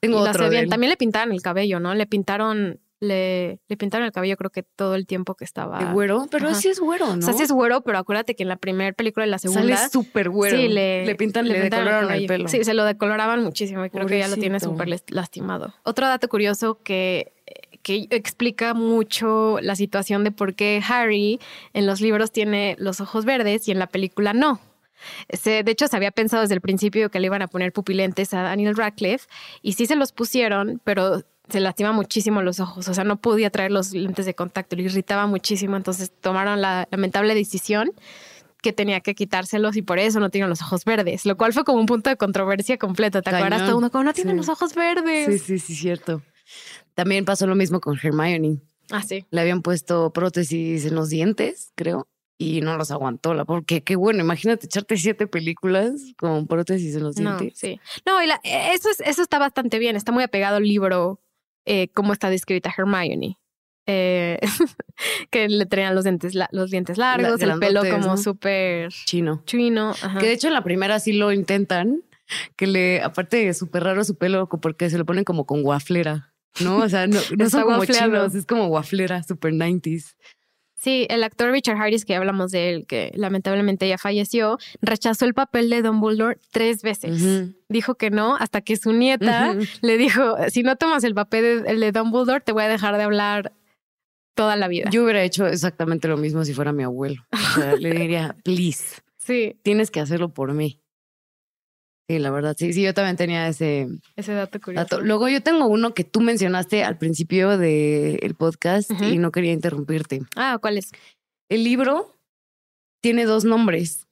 Tengo otro de él. También le pintaron el cabello, ¿no? Le pintaron, le, le pintaron el cabello creo que todo el tiempo que estaba. ¿De güero, pero Ajá. sí es güero, ¿no? O sea, sí es güero, pero acuérdate que en la primera película y la segunda. Sale súper güero. Sí, le, pintan, le, pintaron decoloraron el, pelo. Sí, se lo decoloraban muchísimo y creo que ya lo tiene súper lastimado. Otro dato curioso que, que explica mucho la situación de por qué Harry en los libros tiene los ojos verdes y en la película no. Se- de hecho, se había pensado desde el principio que le iban a poner pupilentes a Daniel Radcliffe y sí se los pusieron, pero se lastima muchísimo los ojos. O sea, no podía traer los lentes de contacto, le irritaba muchísimo. Entonces tomaron la lamentable decisión que tenía que quitárselos y por eso no tienen los ojos verdes, lo cual fue como un punto de controversia completo. ¿Te acuerdas? Todo uno como no tienen Sí. los ojos verdes. Sí, sí, sí, cierto. También pasó lo mismo con Hermione. Ah, sí. Le habían puesto prótesis en los dientes, creo, y no los aguantó. La porque qué bueno, imagínate echarte siete películas con prótesis en los No, dientes. sí. No, y la- eso, es, eso está bastante bien. Está muy apegado al libro, eh, cómo está descrita Hermione. Eh, que le tenían los dientes, la- los dientes largos, el pelo como ¿no? súper Chino. chino. ajá. Que de hecho en la primera sí lo intentan, que le, aparte es súper raro su pelo porque se lo ponen como con guaflera, ¿no? O sea, no, no son como chinos, es como guaflera, super 90s. Sí, el actor Richard Harris, que hablamos de él, que lamentablemente ya falleció, rechazó el papel de Dumbledore tres veces. Dijo que no, hasta que su nieta le dijo, si no tomas el papel de, el de Dumbledore, te voy a dejar de hablar toda la vida. Yo hubiera hecho exactamente lo mismo si fuera mi abuelo. O sea, le diría, please, sí, tienes que hacerlo por mí. Sí, la verdad, sí, sí, yo también tenía ese ese dato curioso. dato. Luego yo tengo uno que tú mencionaste al principio del podcast y no quería interrumpirte. Ah, ¿cuál es? El libro tiene dos nombres.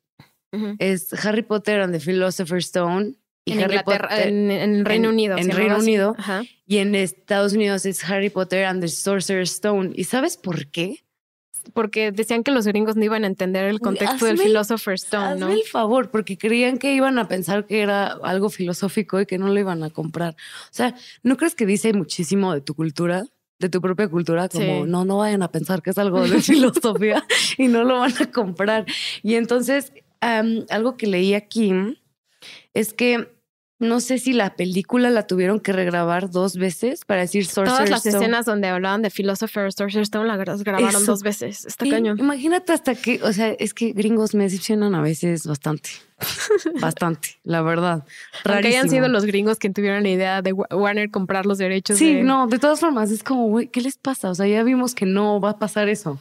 Es Harry Potter and the Philosopher's Stone y En Harry Inglaterra, Potter en, en Reino en- Unido. en Reino así. Unido. Ajá. y en Estados Unidos es Harry Potter and the Sorcerer's Stone. ¿Y sabes por qué? Porque decían que los gringos no iban a entender el contexto del hazme Philosopher's Stone, Hazme ¿no? el favor, porque creían que iban a pensar que era algo filosófico y que no lo iban a comprar. O sea, ¿no crees que dice muchísimo de tu cultura? De tu propia cultura, como Sí. no, no vayan a pensar que es algo de filosofía y no lo van a comprar. Y entonces, algo que leí aquí es que no sé si la película la tuvieron que regrabar dos veces para decir Sorcerer's Todas las Stone. escenas donde hablaban de Philosopher's Sorcerer's Stone las grabaron Eso. dos veces. Está Y cañón. Imagínate hasta que, o sea, es que gringos me decepcionan a veces bastante. bastante, la verdad. Aunque hayan Rarísimo. sido los gringos quien tuvieron la idea de Wa- Warner comprar los derechos. Sí, de- no, de todas formas, es como, güey, ¿qué les pasa? O sea, ya vimos que no va a pasar eso.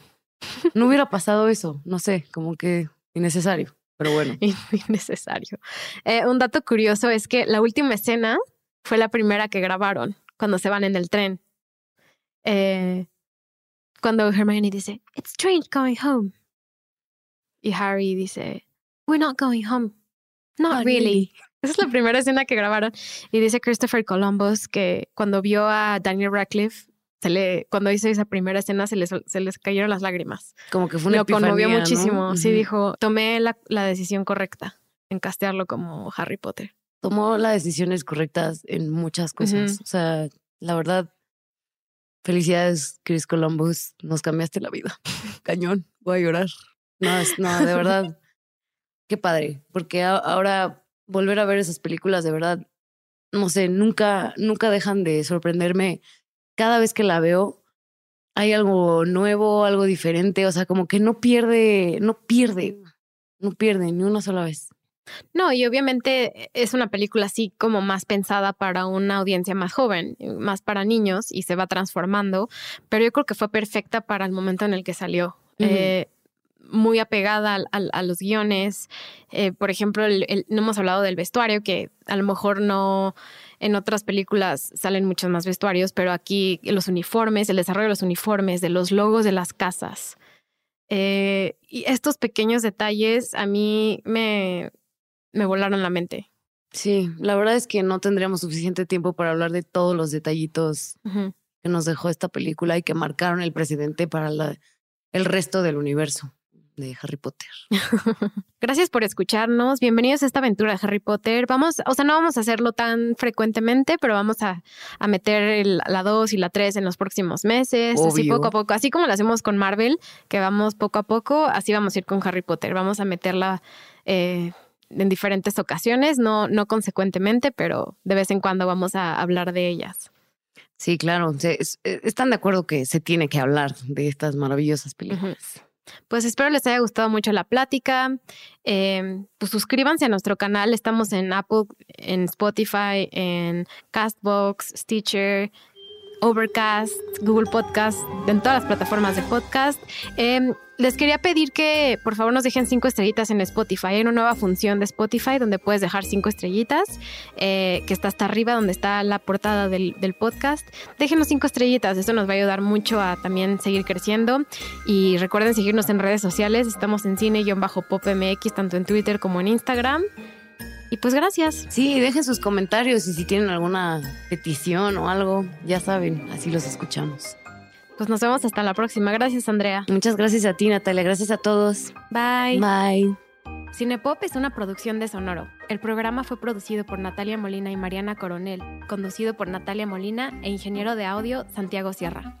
No hubiera pasado eso, no sé, como que innecesario, pero bueno. Innecesario. Eh, un dato curioso es que la última escena fue la primera que grabaron cuando se van en el tren. Eh, cuando Hermione dice, It's strange going home. Y Harry dice, We're not going home. Not, Not really. really. Esa es la primera escena que grabaron. Y dice Christopher Columbus que cuando vio a Daniel Radcliffe se le, cuando hizo esa primera escena se les, se les cayeron las lágrimas. Como que fue una Lo conmovió epifanía, ¿no? muchísimo. Sí, dijo, tomé la, la decisión correcta en castearlo como Harry Potter. Tomó las decisiones correctas en muchas cosas. O sea, la verdad, felicidades, Chris Columbus. Nos cambiaste la vida. Cañón. Voy a llorar. No, es, no, de verdad. Qué padre. Porque a- ahora volver a ver esas películas, de verdad, no sé, nunca, nunca dejan de sorprenderme. Cada vez que la veo, hay algo nuevo, algo diferente. O sea, como que no pierde, no pierde, no pierde ni una sola vez. No, y obviamente es una película así como más pensada para una audiencia más joven, más para niños y se va transformando, pero yo creo que fue perfecta para el momento en el que salió. Eh, muy apegada al- al- a, los guiones. Eh, por ejemplo, el- el- no hemos hablado del vestuario, que a lo mejor no en otras películas salen muchos más vestuarios, pero aquí los uniformes, el desarrollo de los uniformes, de los logos de las casas. Eh, y estos pequeños detalles a mí me, me volaron la mente. Sí, la verdad es que no tendríamos suficiente tiempo para hablar de todos los detallitos que nos dejó esta película y que marcaron el precedente para la- el resto del universo de Harry Potter. Gracias por escucharnos. Bienvenidos a esta aventura de Harry Potter. Vamos, o sea, no vamos a hacerlo tan frecuentemente, pero vamos a, a meter el- la 2 y la 3 en los próximos meses, así poco a poco. Así como lo hacemos con Marvel, que vamos poco a poco, así vamos a ir con Harry Potter. Vamos a meterla eh, en diferentes ocasiones, no, no consecuentemente, pero de vez en cuando vamos a hablar de ellas. Sí, claro, se- eh, están de acuerdo que se tiene que hablar de estas maravillosas películas. Pues espero les haya gustado mucho la plática. Eh, pues suscríbanse a nuestro canal. Estamos en Apple, en Spotify, en Castbox, Stitcher, Overcast, Google Podcast, en todas las plataformas de podcast. Eh, les quería pedir que por favor nos dejen cinco estrellitas en Spotify. Hay una nueva función de Spotify donde puedes dejar cinco estrellitas, eh, que está hasta arriba donde está la portada del, podcast. Déjenos cinco estrellitas, eso nos va a ayudar mucho a también seguir creciendo. Y recuerden seguirnos en redes sociales. Estamos en cine-popmx, tanto en Twitter como en Instagram. Y pues gracias. Sí, dejen sus comentarios y si tienen alguna petición o algo, ya saben, así los escuchamos. Pues nos vemos hasta la próxima. Gracias, Andrea. Muchas gracias a ti, Natalia. Gracias a todos. Bye. Bye. Cinepop es una producción de Sonoro. El programa fue producido por Natalia Molina y Mariana Coronel, conducido por Natalia Molina e ingeniero de audio Santiago Sierra.